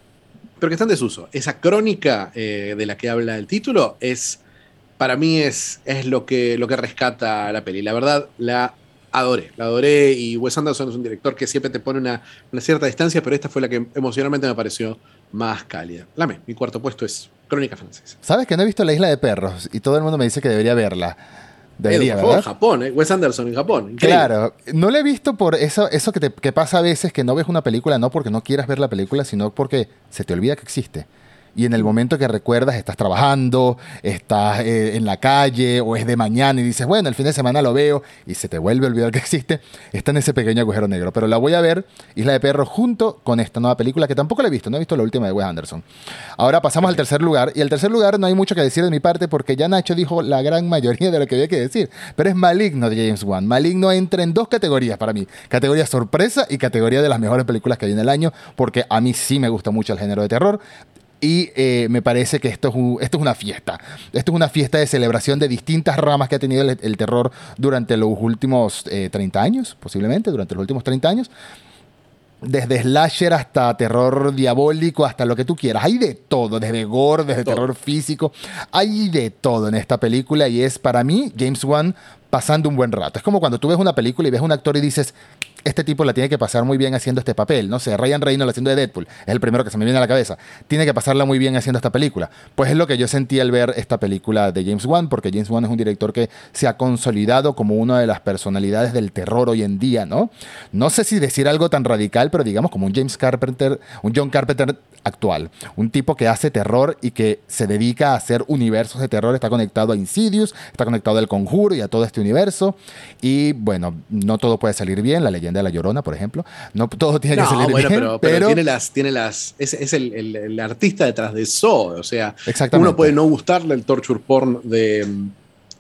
pero que está en desuso. Esa crónica eh, de la que habla el título es, para mí, es, es lo, que, lo que rescata la peli. La verdad, la adoré, la adoré y Wes Anderson es un director que siempre te pone una, una, cierta distancia, pero esta fue la que emocionalmente me pareció más cálida. Lame, mi cuarto puesto es Crónica Francesa. ¿Sabes que no he visto La Isla de Perros? Y todo el mundo me dice que debería verla. Debería, ¿verdad? En Japón, ¿eh? Wes Anderson en Japón. Claro, no la he visto por eso, eso que, te, que pasa a veces, que no ves una película, no porque no quieras ver la película, sino porque se te olvida que existe y en el momento que recuerdas estás trabajando, estás eh, en la calle o es de mañana y dices, bueno, el fin de semana lo veo y se te vuelve a olvidar que existe, está en ese pequeño agujero negro. Pero la voy a ver, Isla de Perro, junto con esta nueva película que tampoco la he visto, no he visto la última de Wes Anderson. Ahora pasamos al tercer lugar y el tercer lugar no hay mucho que decir de mi parte porque ya Nacho dijo la gran mayoría de lo que había que decir, pero es Maligno de James Wan. Maligno entra en dos categorías para mí, categoría sorpresa y categoría de las mejores películas que hay en el año porque a mí sí me gusta mucho el género de terror, y eh, me parece que esto es, esto es una fiesta. Esto es una fiesta de celebración de distintas ramas que ha tenido el, terror durante los últimos 30 eh, años, posiblemente, durante los últimos 30 años. Desde slasher hasta terror diabólico, hasta lo que tú quieras. Hay de todo, desde gore, desde terror físico. Hay de todo en esta película y es para mí James Wan pasando un buen rato. Es como cuando tú ves una película y ves a un actor y dices, este tipo la tiene que pasar muy bien haciendo este papel. No sé, Ryan Reynolds haciendo de Deadpool. Es el primero que se me viene a la cabeza. Tiene que pasarla muy bien haciendo esta película. Pues es lo que yo sentí al ver esta película de James Wan, porque James Wan es un director que se ha consolidado como una de las personalidades del terror hoy en día, ¿no? No sé si decir algo tan radical, pero digamos como un James Carpenter, un John Carpenter actual. Un tipo que hace terror y que se dedica a hacer universos de terror. Está conectado a Insidious, está conectado al Conjuro y a todo este universo. Y bueno, no todo puede salir bien. La leyenda de la Llorona, por ejemplo. No todo tiene que salir bien. Pero, pero, tiene las. Tiene las es, es el, el, artista detrás de So. O sea, uno puede no gustarle el torture porn de,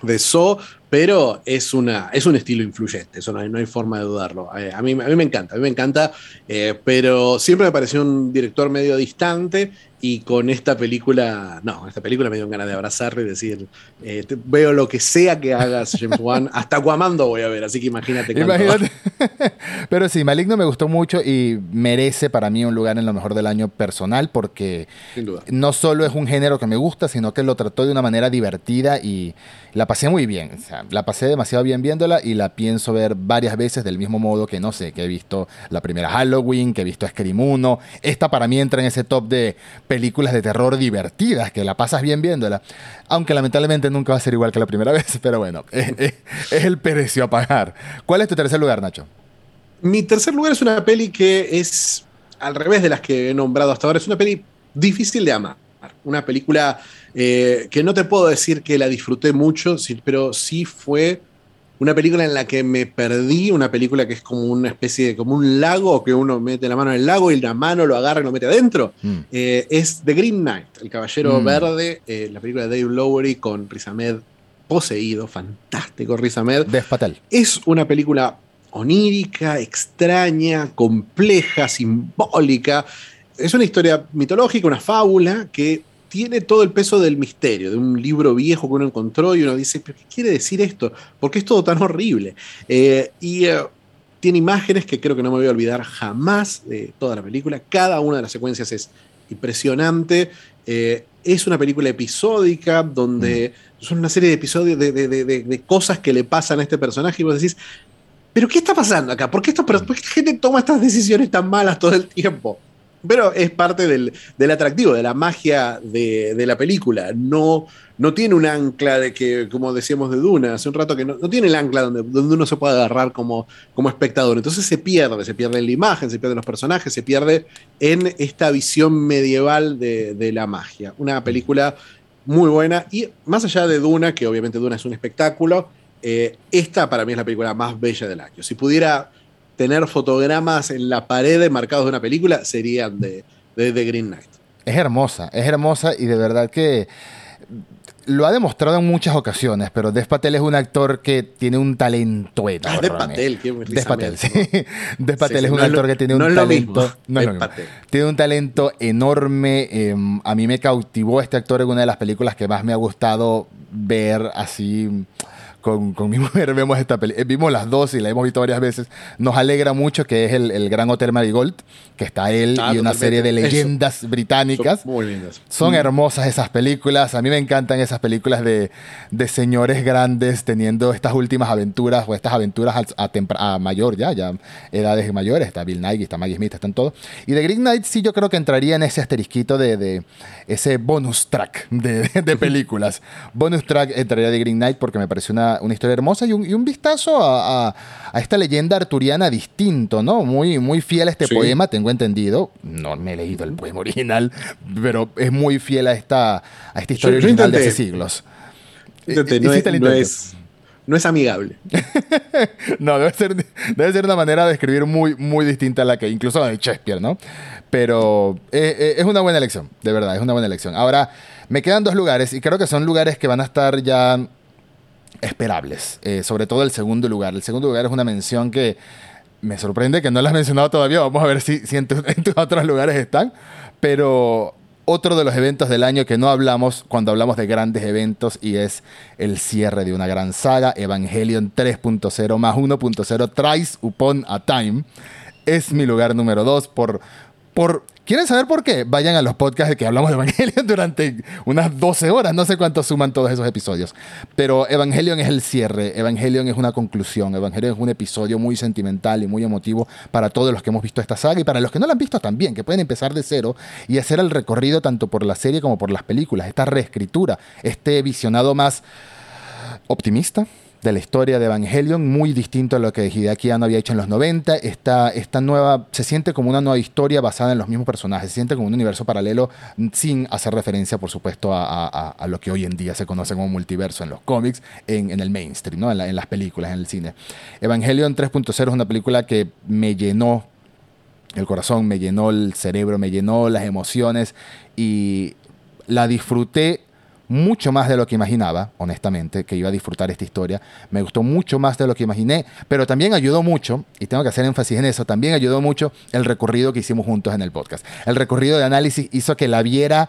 de So, pero es, una, es un estilo influyente, eso no hay, no hay forma de dudarlo. Eh, a, mí, a mí me encanta, a mí me encanta, eh, pero siempre me pareció un director medio distante y con esta película, no, esta película me dio ganas de abrazarle y decir, eh, veo lo que sea que hagas, James *laughs* Wan, hasta Guamando voy a ver, así que imagínate. Imagínate. *laughs* Pero sí, Maligno me gustó mucho y merece para mí un lugar en lo mejor del año personal porque no solo es un género que me gusta, sino que lo trató de una manera divertida y la pasé muy bien. O sea, la pasé demasiado bien viéndola y la pienso ver varias veces del mismo modo que, no sé, que he visto la primera Halloween, que he visto Scream 1. Esta para mí entra en ese top de películas de terror divertidas, que la pasas bien viéndola. Aunque lamentablemente nunca va a ser igual que la primera *laughs* vez, pero bueno, *laughs* es, el precio a pagar. ¿Cuál es tu tercer lugar, Nacho? Mi tercer lugar es una peli que es al revés de las que he nombrado hasta ahora. Es una peli difícil de amar. Una película eh, que no te puedo decir que la disfruté mucho, pero sí fue una película en la que me perdí, una película que es como una especie de, como un lago, que uno mete la mano en el lago y la mano lo agarra y lo mete adentro. Mm. Eh, es The Green Knight, El Caballero mm. Verde, eh, la película de Dave Lowery con Riz Ahmed poseído, fantástico Riz Ahmed. Es una película onírica, extraña, compleja, simbólica. Es una historia mitológica, una fábula que tiene todo el peso del misterio, de un libro viejo que uno encontró y uno dice, ¿pero qué quiere decir esto? ¿Por qué es todo tan horrible? Eh, y eh, tiene imágenes que creo que no me voy a olvidar jamás de toda la película. Cada una de las secuencias es impresionante. Eh, es una película episódica donde mm. son una serie de episodios de, cosas que le pasan a este personaje y vos decís, ¿pero qué está pasando acá? ¿Por qué, esto, ¿Por qué esta gente toma estas decisiones tan malas todo el tiempo? Pero es parte del, atractivo, de la magia de, la película. No, no tiene un ancla de que, como decíamos de Duna hace un rato, que no, tiene el ancla donde, donde uno se puede agarrar como, como espectador. Entonces se pierde, se pierde en la imagen, se pierde en los personajes, se pierde en esta visión medieval de, la magia. Una película muy buena y más allá de Duna, que obviamente Duna es un espectáculo, eh, esta para mí es la película más bella del año. Si pudiera tener fotogramas en la pared marcados de una película serían de, de, Green Knight. Es hermosa, es hermosa y de verdad que lo ha demostrado en muchas ocasiones, pero Des Patel es un actor que tiene un talento enorme. Ah, Patel, qué Des *laughs* Patel, sí. Des Patel es un actor que tiene un talento. *laughs* No es Tiene un talento enorme. Em, a mí me cautivó este actor en una de las películas que más me ha gustado ver así con, mi *laughs* mujer vemos esta película, vimos las dos y la hemos visto varias veces, nos alegra mucho que es el, Gran Hotel Marigold, que está él ah, y una serie de leyendas británicas. Son muy lindas. Son hermosas esas películas, a mí me encantan esas películas de, señores grandes teniendo estas últimas aventuras o estas aventuras a, mayor ya, ya edades mayores, está Bill Nighy, está Maggie Smith, están todos. Y de Green Knight sí yo creo que entraría en ese asterisquito de, ese bonus track de, de *laughs* películas. bonus track entraría de Green Knight porque me pareció una una, historia hermosa y un, vistazo a, esta leyenda arturiana distinto, ¿no? Muy, muy fiel a este poema, tengo entendido. No me he leído el poema original, pero es muy fiel a esta, a esta historia original de hace siglos. no, es, amigable. *laughs* no, debe ser, debe ser una manera de escribir muy, muy distinta a la que incluso de Shakespeare, ¿no? Pero eh, eh, es una buena elección, de verdad, es una buena elección. Ahora, me quedan dos lugares y creo que son lugares que van a estar ya esperables, eh, sobre todo el segundo lugar. El segundo lugar es una mención que me sorprende que no la has mencionado todavía, vamos a ver si, *laughs* en, tus, otros lugares están, pero otro de los eventos del año que no hablamos cuando hablamos de grandes eventos y es el cierre de una gran saga, Evangelion 3.0 más 1.0 Thrice Upon a Time, es mi lugar número 2 por, por ¿Quieren saber por qué? Vayan a los podcasts de que hablamos de Evangelion *laughs* durante unas 12 horas. No sé cuánto suman todos esos episodios. Pero Evangelion es el cierre. Evangelion es una conclusión. Evangelion es un episodio muy sentimental y muy emotivo para todos los que hemos visto esta saga y para los que no la han visto también, que pueden empezar de cero y hacer el recorrido tanto por la serie como por las películas. Esta reescritura, este visionado más optimista, de la historia de Evangelion, muy distinto a lo que Hideaki Anno había hecho en los 90. Esta, esta nueva, se siente como una nueva historia basada en los mismos personajes, se siente como un universo paralelo sin hacer referencia, por supuesto, a, lo que hoy en día se conoce como multiverso en los cómics, en, el mainstream, ¿no? en, las películas, en el cine. Evangelion 3.0 es una película que me llenó el corazón, me llenó el cerebro, me llenó las emociones y la disfruté mucho más de lo que imaginaba, honestamente, que iba a disfrutar esta historia. Me gustó mucho más de lo que imaginé, pero también ayudó mucho, y tengo que hacer énfasis en eso, también ayudó mucho el recorrido que hicimos juntos en el podcast. El recorrido de análisis hizo que la viera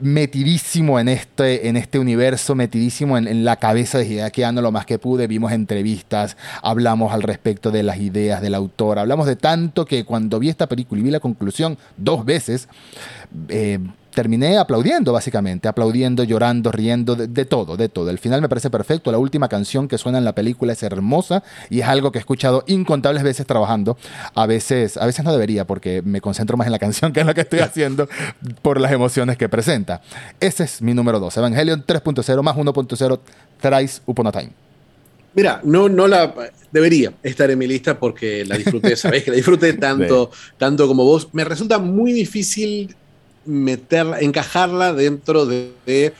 metidísimo en este, en este universo, metidísimo en, la cabeza de Hideaki lo más que pude. Vimos entrevistas, hablamos al respecto de las ideas del autor, hablamos de tanto que cuando vi esta película y vi la conclusión dos veces, eh, terminé aplaudiendo, básicamente, aplaudiendo, llorando, riendo, de, todo, de todo. El final me parece perfecto, la última canción que suena en la película es hermosa y es algo que he escuchado incontables veces trabajando. A veces, a veces no debería porque me concentro más en la *laughs* canción que en lo que estoy haciendo por las emociones que presenta. Ese es mi número 2, Evangelion 3.0 más 1.0 Thrice Upon a Time. Mira, no, no la debería estar en mi lista porque la disfruté, *laughs* sabes que la disfruté tanto, tanto como vos. Me resulta muy difícil meterla, encajarla dentro de,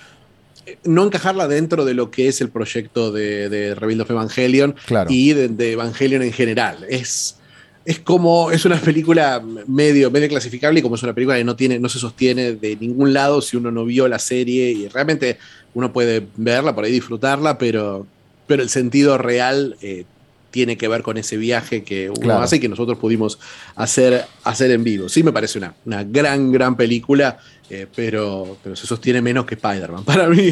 no encajarla dentro de lo que es el proyecto de, de Rebuild of Evangelion y de, Evangelion en general. Es, es como, es una película medio, medio clasificable y como es una película que no, tiene, no se sostiene de ningún lado si uno no vio la serie y realmente uno puede verla, por ahí disfrutarla, pero, pero el sentido real eh, tiene que ver con ese viaje que uno hace y que nosotros pudimos hacer, hacer en vivo. Sí, me parece una, una gran, gran película, eh, pero, pero se sostiene menos que Spider-Man *laughs* para mí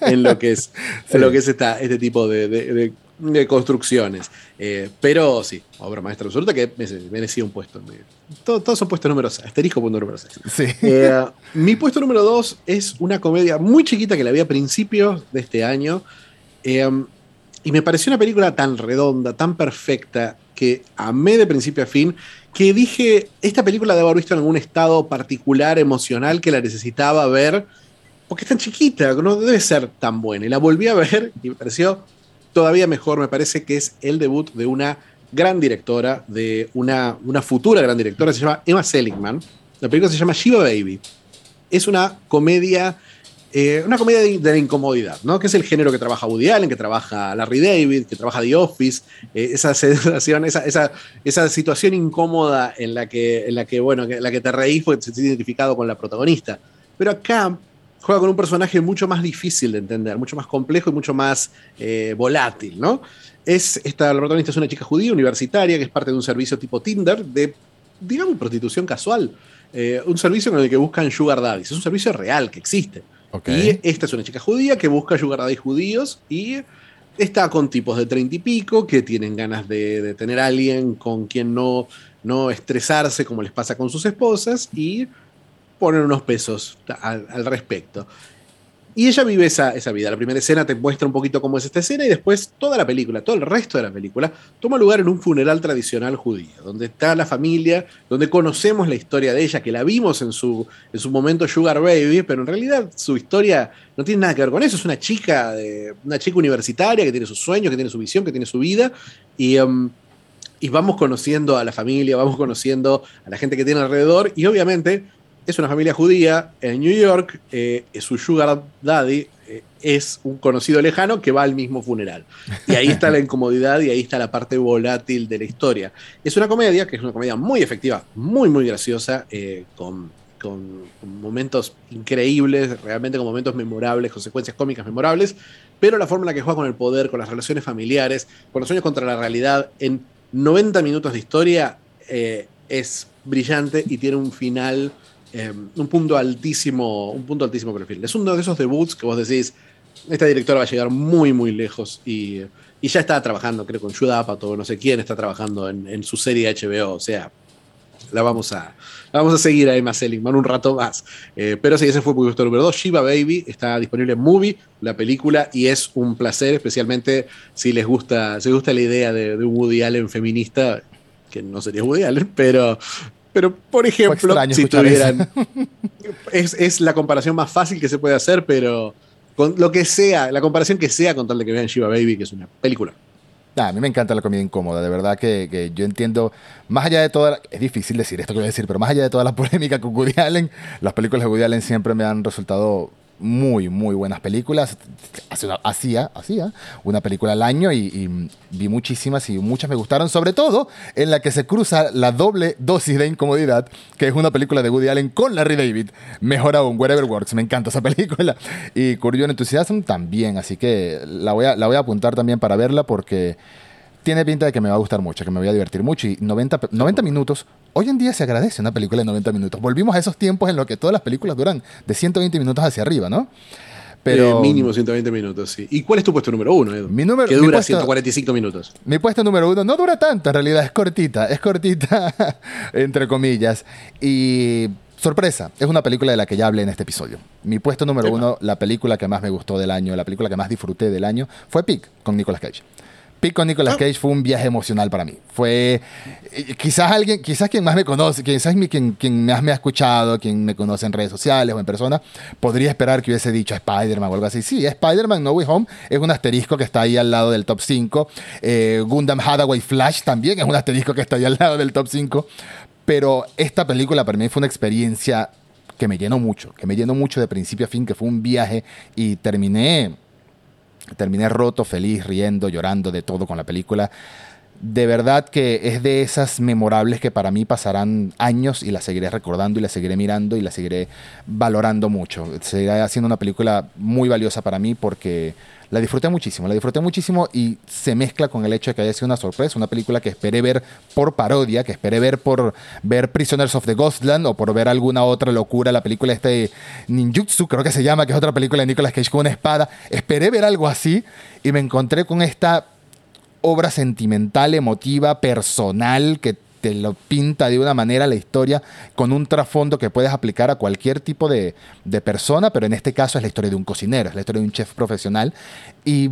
en, lo que es, lo que es esta, este tipo de, construcciones. Eh, pero sí, obra maestra absoluta que merecía un puesto. todos son puestos número 6, asterisco punto número 6. Sí. Eh, mi puesto número 2 es una comedia muy chiquita que la vi a principios de este año. Y me pareció una película tan redonda, tan perfecta, que amé de principio a fin, que dije, esta película debe haber visto en algún estado particular, emocional, que la necesitaba ver, porque es tan chiquita, no debe ser tan buena. Y la volví a ver y me pareció todavía mejor, me parece que es el debut de una gran directora, de una, una futura gran directora, se llama Emma Seligman. La película se llama Shiva Baby. Es una comedia eh, una comedia de, la incomodidad, ¿no? Que es el género que trabaja Woody Allen, que trabaja Larry David, que trabaja The Office, eh, esa *laughs* sensación, esa, situación incómoda en la que, en la que, bueno, en la que te reís porque te identificado con la protagonista. Pero acá juega con un personaje mucho más difícil de entender, mucho más complejo y mucho más eh, volátil, ¿no? Es, esta, la protagonista es una chica judía universitaria que es parte de un servicio tipo Tinder de, digamos, prostitución casual. un servicio en el que buscan sugar daddies. Es un servicio real que existe. Y esta es una chica judía que busca sugar daddy judíos y está con tipos de treinta y pico que tienen ganas de, tener a alguien con quien no, no estresarse como les pasa con sus esposas y poner unos pesos al respecto. Y ella vive esa, esa, vida. La primera escena te muestra un poquito cómo es esta escena y después toda la película, todo el resto de la película, toma lugar en un funeral tradicional judío, donde está la familia, donde conocemos la historia de ella, que la vimos en su, en su momento Sugar Baby, pero en realidad su historia no tiene nada que ver con eso. Es una chica, de, una chica universitaria que tiene sus sueños, que tiene su visión, que tiene su vida. Y, um, y vamos conociendo a la familia, vamos conociendo a la gente que tiene alrededor y obviamente es una familia judía en New York, eh, su sugar daddy eh, es un conocido lejano que va al mismo funeral. Y ahí está la *laughs* incomodidad y ahí está la parte volátil de la historia. Es una comedia, que es una comedia muy efectiva, muy, muy graciosa, eh, con, con, momentos increíbles, realmente con momentos memorables, consecuencias cómicas memorables, pero la forma en la que juega con el poder, con las relaciones familiares, con los sueños contra la realidad, en 90 minutos de historia es brillante y tiene un final Em, un punto altísimo, un punto altísimo perfil. Es uno de esos debuts que vos decís, esta directora va a llegar muy, muy lejos y, ya está trabajando, creo, con Judah Apatow, no sé quién está trabajando en, su serie HBO, o sea, la vamos a, vamos a seguir a Emma Seligman un rato más. Eh, pero sí, ese fue mi gusto número 2. Shiva Baby está disponible en Movie, la película, y es un placer, especialmente si les gusta, si les gusta la idea de, de un Woody Allen feminista, que no sería Woody Allen, pero, pero, por ejemplo, si tuvieran. Es, la comparación más fácil que se puede hacer, pero con lo que sea, la comparación que sea con tal de que vean Shiva Baby, que es una película. a mí me encanta la comida incómoda, de verdad que, yo entiendo, más allá de toda, es difícil decir esto que voy a decir, pero más allá de toda la *laughs* polémica con Woody Allen, las películas de Woody Allen siempre me han resultado muy, muy buenas películas. Hacía, hacía una película al año y, vi muchísimas y muchas me gustaron, sobre todo en la que se cruza la doble dosis de incomodidad, que es una película de Woody Allen con Larry David. Mejor aún, Wherever Works, me encanta esa *laughs* película. Y Curious Enthusiasm también, así que la voy, a, la voy a apuntar también para verla porque tiene pinta de que me va a gustar mucho, que me voy a divertir mucho. Y 90, 90 minutos, hoy en día se agradece una película de 90 minutos. Volvimos a esos tiempos en los que todas las películas duran de 120 minutos hacia arriba, ¿no? Pero, eh, mínimo 120 minutos, sí. ¿Y cuál es tu puesto número uno, Edu? Mi número, que dura 145 minutos. Mi puesto número uno no dura tanto, en realidad, es cortita, es cortita, *laughs* entre comillas. Y sorpresa, es una película de la que ya hablé en este episodio. Mi puesto número uno, la película que más me gustó del año, la película que más disfruté del año, fue Pig, con Nicolas Cage. Pick con Nicolas ah. Cage fue un viaje emocional para mí. Fue eh, quizás alguien, quizás quien más me conoce, quizás quien, quien más me ha escuchado, quien me conoce en redes sociales o en persona, podría esperar que hubiese dicho Spider-Man o algo así. Sí, Spider-Man No Way Home es un asterisco que está ahí al lado del top 5. Eh, Gundam Hathaway Flash también es un asterisco que está ahí al lado del top 5. Pero esta película para mí fue una experiencia que me llenó mucho, que me llenó mucho de principio a fin, que fue un viaje y terminé Terminé roto, feliz, riendo, llorando de todo con la película. De verdad que es de esas memorables que para mí pasarán años y la seguiré recordando y la seguiré mirando y la seguiré valorando mucho. Seguirá siendo una película muy valiosa para mí porque la disfruté muchísimo, la disfruté muchísimo y se mezcla con el hecho de que haya sido una sorpresa, una película que esperé ver por parodia, que esperé ver por ver Prisoners of the Ghostland o por ver alguna otra locura, la película este Ninjutsu, creo que se llama, que es otra película de Nicolas Cage con una espada. Esperé ver algo así y me encontré con esta obra sentimental, emotiva, personal, que te lo pinta de una manera la historia con un trasfondo que puedes aplicar a cualquier tipo de, de persona, pero en este caso es la historia de un cocinero, es la historia de un chef profesional. Y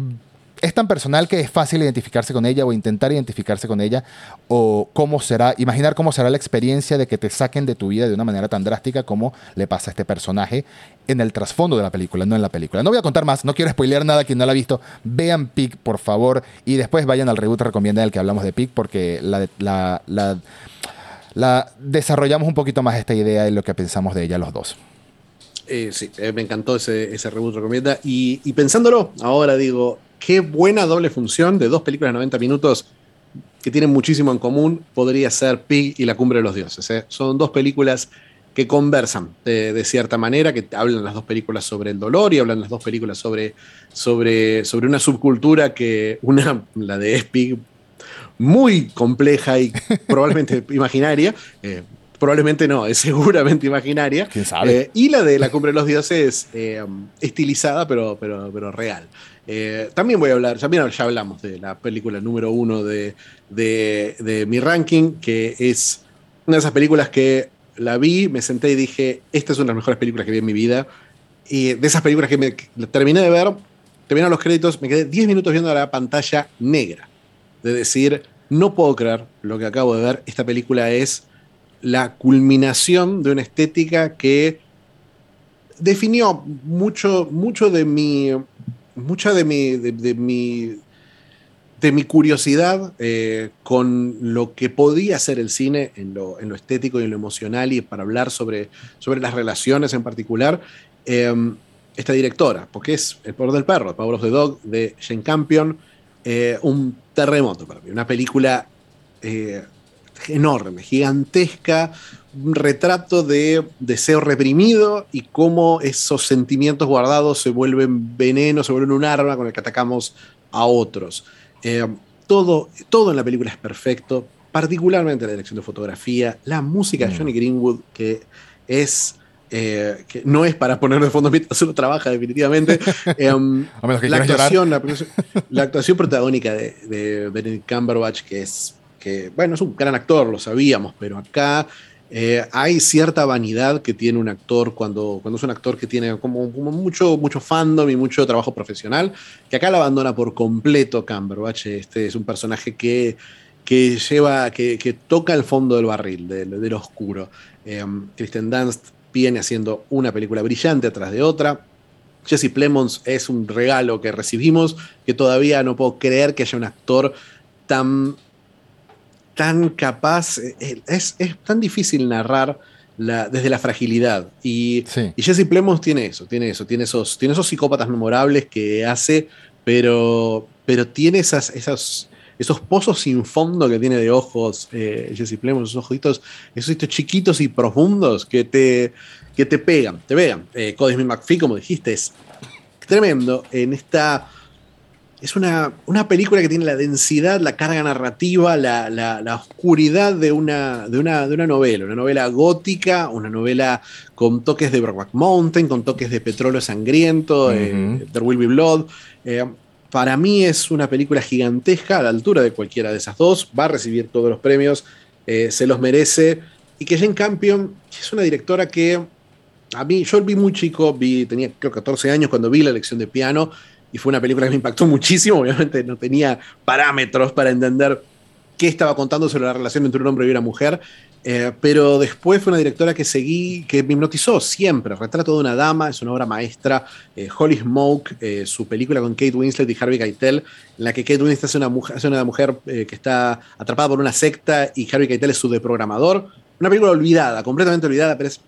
es tan personal que es fácil identificarse con ella o intentar identificarse con ella o cómo será, imaginar cómo será la experiencia de que te saquen de tu vida de una manera tan drástica como le pasa a este personaje en el trasfondo de la película, no en la película. No voy a contar más, no quiero spoilear nada quien no la ha visto. Vean Pig, por favor, y después vayan al reboot recomienda del que hablamos de Pig porque la, la, desarrollamos un poquito más esta idea de lo que pensamos de ella los dos. Eh, sí, eh, me encantó ese, ese reboot. Y, pensándolo, ahora digo, qué buena doble función de dos películas de 90 minutos que tienen muchísimo en común podría ser Pig y La Cumbre de los Dioses. ¿eh? Son dos películas que conversan de, cierta manera, que hablan las dos películas sobre el dolor y hablan las dos películas sobre, sobre, sobre una subcultura que, una, la de Pig, muy compleja y probablemente *laughs* imaginaria, probablemente no, es seguramente imaginaria. ¿Quién sabe? Eh, y la de La Cumbre de los Dioses, eh, estilizada, pero, pero, pero real. también voy a hablar, también ya hablamos de la película número uno de, de, mi ranking, que es una de esas películas que la vi, me senté y dije, esta es una de las mejores películas que vi en mi vida. Y de esas películas que me terminé de ver, terminaron los créditos, me quedé 10 minutos viendo la pantalla negra. De decir, no puedo creer lo que acabo de ver. Esta película es la culminación de una estética que definió mucho, mucho de mi. Mucha de mi. de, mi de mi curiosidad eh, con lo que podía ser el cine en lo, estético y en lo emocional y para hablar sobre, sobre las relaciones en particular. Em, esta directora, porque es El poder del perro, Power of the Dog, de Jane Campion, eh, un terremoto para mí, una película eh, enorme, gigantesca, un retrato de deseo reprimido y cómo esos sentimientos guardados se vuelven veneno, se vuelven un arma con el que atacamos a otros. Eh, todo, todo en la película es perfecto, particularmente la dirección de fotografía, la música de mm. Johnny Greenwood, que es eh, que no es para ponerlo de fondo mientras uno trabaja, definitivamente. *laughs* Em, la, actuación, la, actuación, protagónica de, Benedict Cumberbatch, que es, que, bueno, es un gran actor, lo sabíamos, pero acá eh, hay cierta vanidad que tiene un actor cuando, cuando es un actor que tiene como, mucho, mucho fandom y mucho trabajo profesional, que acá la abandona por completo Cumberbatch. Este es un personaje que, que lleva, que, toca el fondo del barril, del, oscuro. Eh, Kristen Dunst viene haciendo una película brillante atrás de otra. Jesse Plemons es un regalo que recibimos, que todavía no puedo creer que haya un actor tan, tan capaz. Eh, es, tan difícil narrar desde la fragilidad. Y, Jesse Plemons tiene eso, tiene eso, tiene esos, tiene esos psicópatas memorables que hace, pero, pero tiene esas, esas, esos pozos sin fondo que tiene de ojos eh, Jesse Plemons, esos ojitos, esos chiquitos y profundos que te, que te pegan, te pegan. Eh, Cody McPhee, como dijiste, es tremendo en esta... Es una, una, película que tiene la densidad, la carga narrativa, la, la, oscuridad de una, de, una, de una novela, una novela gótica, una novela con toques de Brokeback Mountain, con toques de petróleo sangriento, eh, There Will Be Blood. Eh, para mí es una película gigantesca a la altura de cualquiera de esas dos. Va a recibir todos los premios, eh, se los merece. Y que Jane Campion es una directora que a mí, yo vi muy chico, vi, tenía creo 14 años cuando vi la lección de piano y fue una película que me impactó muchísimo. Obviamente no tenía parámetros para entender qué estaba contando sobre la relación entre un hombre y una mujer. Eh, pero después fue una directora que seguí, que me hipnotizó siempre. Retrato de una dama, es una obra maestra. Eh, Holy Smoke, eh, su película con Kate Winslet y Harvey Keitel, en la que Kate Winslet es una mujer, es una mujer que está atrapada por una secta y Harvey Keitel es su deprogramador. Una película olvidada, completamente olvidada, pero es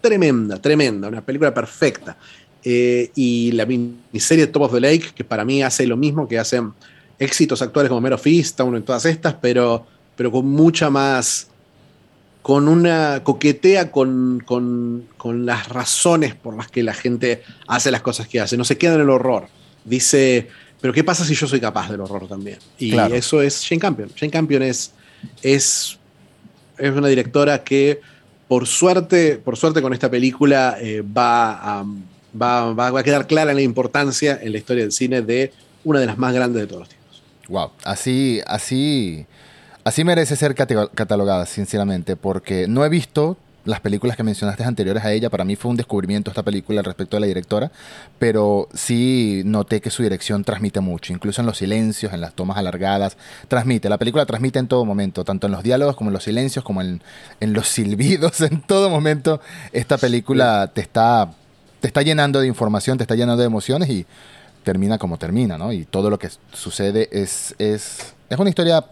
tremenda, tremenda, una película perfecta. Y la miniserie Top of the Lake, que para mí hace lo mismo que hacen éxitos actuales como Mero Fist, uno en todas estas, pero, pero con mucha más con una coquetea con, con, las razones por las que la gente hace las cosas que hace. No se queda en el horror. Dice, pero ¿qué pasa si yo soy capaz del horror también? Y eso es Shane Campion. Shane Campion es, es, es una directora que, por suerte, por suerte con esta película, eh, va, a, va, va, a quedar clara la importancia en la historia del cine de una de las más grandes de todos los tiempos. Wow, así, así Así merece ser catalogada, sinceramente, porque no he visto las películas que mencionaste anteriores a ella. Para mí fue un descubrimiento esta película respecto a la directora, pero sí noté que su dirección transmite mucho, incluso en los silencios, en las tomas alargadas, transmite. La película transmite en todo momento, tanto en los diálogos como en los silencios, como en, los silbidos, *laughs* en todo momento. Esta película te está, te está llenando de información, te está llenando de emociones y termina como termina, ¿no? Y todo lo que sucede es, es, es una historia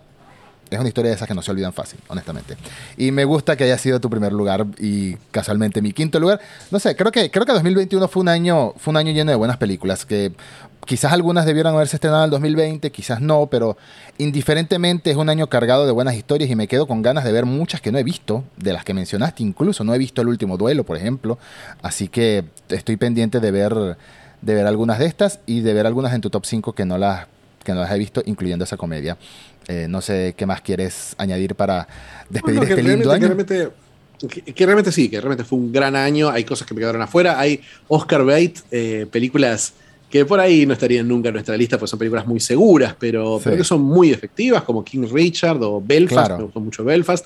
es una historia de esas que no se olvidan fácil, honestamente. Y me gusta que haya sido tu primer lugar y casualmente mi quinto lugar. No sé, creo que, creo que 2021 fue un, año, fue un año lleno de buenas películas, que quizás algunas debieron haberse estrenado en el 2020, quizás no, pero indiferentemente es un año cargado de buenas historias y me quedo con ganas de ver muchas que no he visto, de las que mencionaste incluso. No he visto el último duelo, por ejemplo. Así que estoy pendiente de ver, de ver algunas de estas y de ver algunas en tu top 5 que no las que no las he visto, incluyendo esa comedia. Eh, no sé qué más quieres añadir para despedir este lindo año. que, realmente sí, que realmente fue un gran año. Hay cosas que me quedaron afuera. Hay Oscar Bate, eh, películas que por ahí no estarían nunca en nuestra lista, pues son películas muy seguras, pero, que son muy efectivas, como King Richard o Belfast. Me gustó mucho Belfast.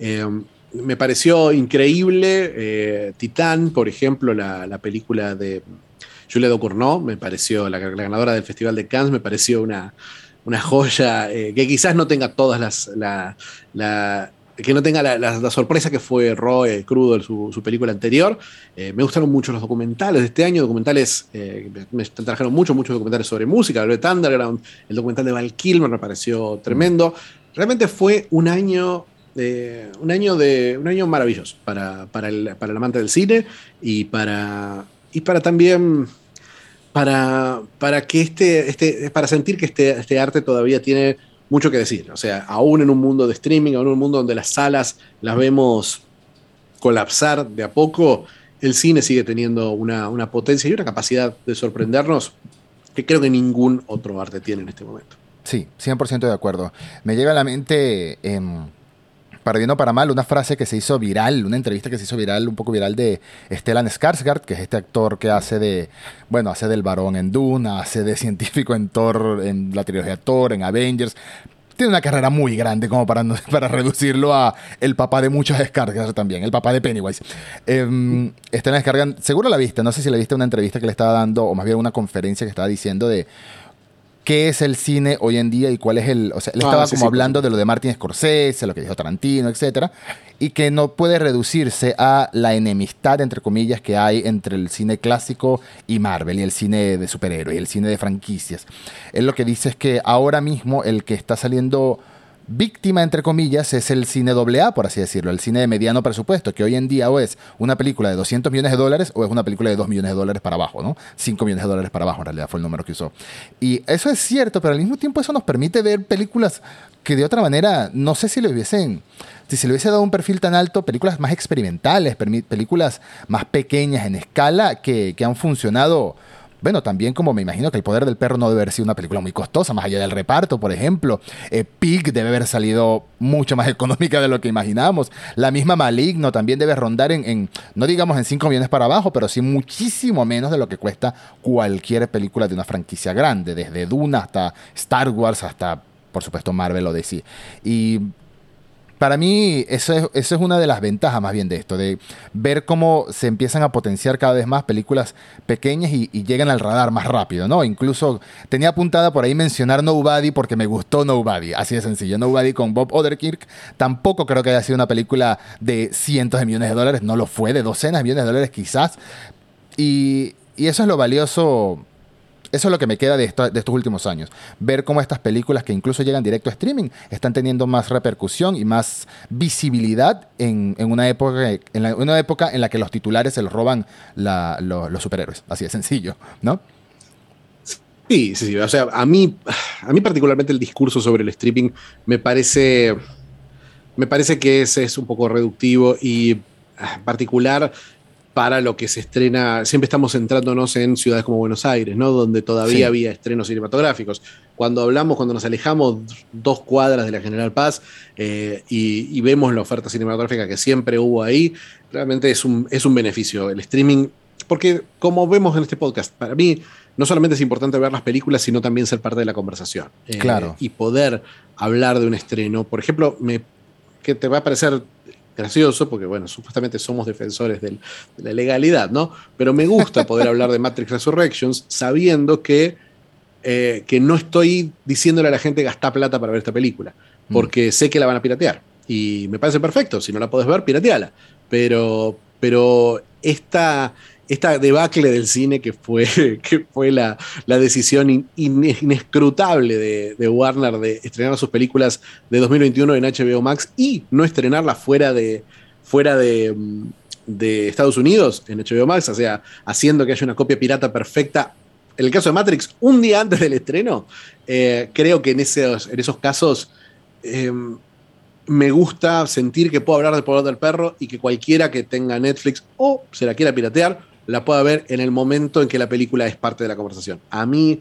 Eh, me pareció increíble. Titán, por ejemplo, la, película de Julia Ducournau, me pareció, la, ganadora del Festival de Cannes, me pareció una, una joya que quizás no tenga todas las. La, que no tenga la, sorpresa que fue Roy Crudo en su, película anterior. Eh, me gustaron mucho los documentales de este año, documentales, eh, me trajeron mucho, muchos documentales sobre música, el de Underground, el documental de Val Kilmer me pareció tremendo. Realmente fue un año, un año, de, un año maravilloso para, para, el, para el amante del cine y para, y para también... Para, para que este, este, para sentir que este, este arte todavía tiene mucho que decir. O sea, aún en un mundo de streaming, aún en un mundo donde las salas las vemos colapsar de a poco, el cine sigue teniendo una, potencia y una capacidad de sorprendernos que creo que ningún otro arte tiene en este momento. Sí, 100% de acuerdo. Me llega a la mente, em, para bien o para mal, una frase que se hizo viral, una entrevista que se hizo viral, un poco viral de Stellan Skarsgård, que es este actor que hace de, bueno, hace del varón en Duna, hace de científico en Thor, en la trilogía Thor, en Avengers. Tiene una carrera muy grande como para, *laughs* para reducirlo a el papá de muchos Skarsgård también, el papá de Pennywise. Eh, Stellan Skarsgård, seguro la viste, no sé si la viste una entrevista que le estaba dando, o más bien una conferencia que estaba diciendo de qué es el cine hoy en día y cuál es el. O sea, él ah, estaba como hablando de lo de Martin Scorsese, lo que dijo Tarantino, etcétera, y que no puede reducirse a la enemistad, entre comillas, que hay entre el cine clásico y Marvel, y el cine de superhéroes, y el cine de franquicias. Él lo que dice es que ahora mismo el que está saliendo víctima, entre comillas, es el cine AA, por así decirlo, el cine de mediano presupuesto, que hoy en día o es una película de 200 millones de dólares o es una película de 2 millones de dólares para abajo, ¿no? 5 millones de dólares para abajo en realidad fue el número que usó. Y eso es cierto, pero al mismo tiempo eso nos permite ver películas que de otra manera, no sé si le hubiesen, si se le hubiese dado un perfil tan alto, películas más experimentales, películas más pequeñas en escala que han funcionado bueno, también como me imagino que El Poder del Perro no debe haber sido una película muy costosa, más allá del reparto, por ejemplo. Eh, Pig debe haber salido mucho más *laughs* económica de lo que imaginamos. La misma Maligno también debe rondar en, no digamos en 5 millones para abajo, pero sí muchísimo menos de lo que cuesta cualquier película de una franquicia grande, desde Duna hasta Star Wars, hasta por supuesto Marvel o DC. Y para mí, eso es, eso es una de las ventajas más bien de esto, de ver cómo se empiezan a potenciar cada vez más películas pequeñas y, llegan al radar más rápido, ¿no? Incluso tenía apuntada por ahí mencionar Nobody porque me gustó Nobody, así de sencillo. Nobody con Bob Oderkirk, tampoco creo que haya sido una película de cientos de millones de dólares, no lo fue, de docenas de millones de dólares quizás. Y, y eso es lo valioso eso es lo que me queda de, estos últimos años. Ver cómo estas películas que incluso llegan directo a streaming están teniendo más repercusión y más visibilidad en, una, época, en la que los titulares se los roban los, superhéroes. Así de sencillo, ¿no? Sí, sí, sí. O sea, a mí, a mí particularmente el discurso sobre el streaming me parece, me parece que ese es un poco reductivo y ah, en particular para lo que se estrena, siempre estamos centrándonos en ciudades como Buenos Aires, ¿no? Donde todavía había estrenos cinematográficos. Cuando hablamos, cuando nos alejamos dos cuadras de la General Paz eh, y, vemos la oferta cinematográfica que siempre hubo ahí, realmente es un, es un beneficio el streaming, porque como vemos en este podcast, para mí no solamente es importante ver las películas, sino también ser parte de la conversación. Eh, claro. Y poder hablar de un estreno. Por ejemplo, me, que te va a parecer gracioso, porque bueno, supuestamente somos defensores de la legalidad, ¿no? Pero me gusta poder hablar de Matrix Resurrections sabiendo que, eh, que no estoy diciéndole a la gente gastar plata para ver esta película, mm. porque sé que la van a piratear. Y me parece perfecto, si no la puedes ver, pirateala. Pero, pero esta, esta debacle del cine que fue, *laughs* que fue la, decisión inescrutable de, Warner de estrenar sus películas de 2021 en HBO Max y no estrenarlas fuera de, fuera de, Estados Unidos en HBO Max, o sea, haciendo que haya una copia pirata perfecta. En el caso de Matrix, un día antes del estreno, eh, creo que en esos, en esos casos em, me gusta sentir que puedo hablar de Poder del Perro y que cualquiera que tenga Netflix o se la quiera piratear la pueda ver en el momento en que la película es parte de la conversación. A mí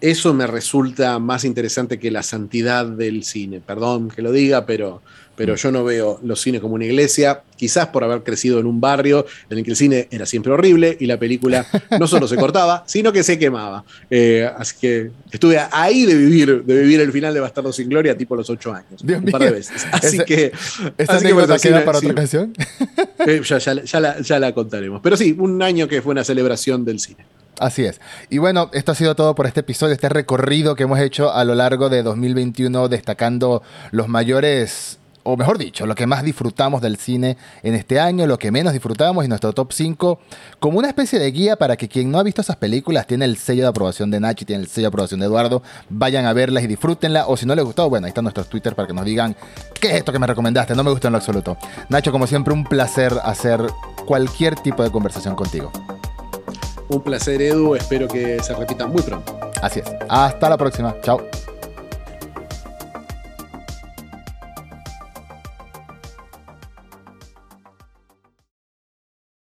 eso me resulta más interesante que la santidad del cine. Perdón que lo diga, pero, pero yo no veo los cines como una iglesia, quizás por haber crecido en un barrio en el que el cine era siempre horrible y la película *laughs* no solo se cortaba, sino que se quemaba. Eh, así que estuve ahí de vivir, de vivir el final de Bastardo sin Gloria, tipo los ocho años, un par de veces. *laughs* Así que. ¿Esta así queda para otra canción? *laughs* Eh, ya la contaremos. Pero sí, un año que fue una celebración del cine. Así es. Y bueno, esto ha sido todo por este episodio, este recorrido que hemos hecho a lo largo de 2021, destacando los mayores o mejor dicho, lo que más disfrutamos del cine en este año, lo que menos disfrutamos y nuestro top 5, como una especie de guía para que quien no ha visto esas películas tiene el sello de aprobación de Nachi, tiene el sello de aprobación de Eduardo, vayan a verlas y disfrútenla, o si no les gustó, bueno, ahí están nuestros Twitter para que nos digan, ¿qué es esto que me recomendaste? No me gustó en lo absoluto. Nacho, como siempre, un placer hacer cualquier tipo de conversación contigo. Un placer, Edu, espero que se repita muy pronto. Así es. Hasta la próxima. Chao.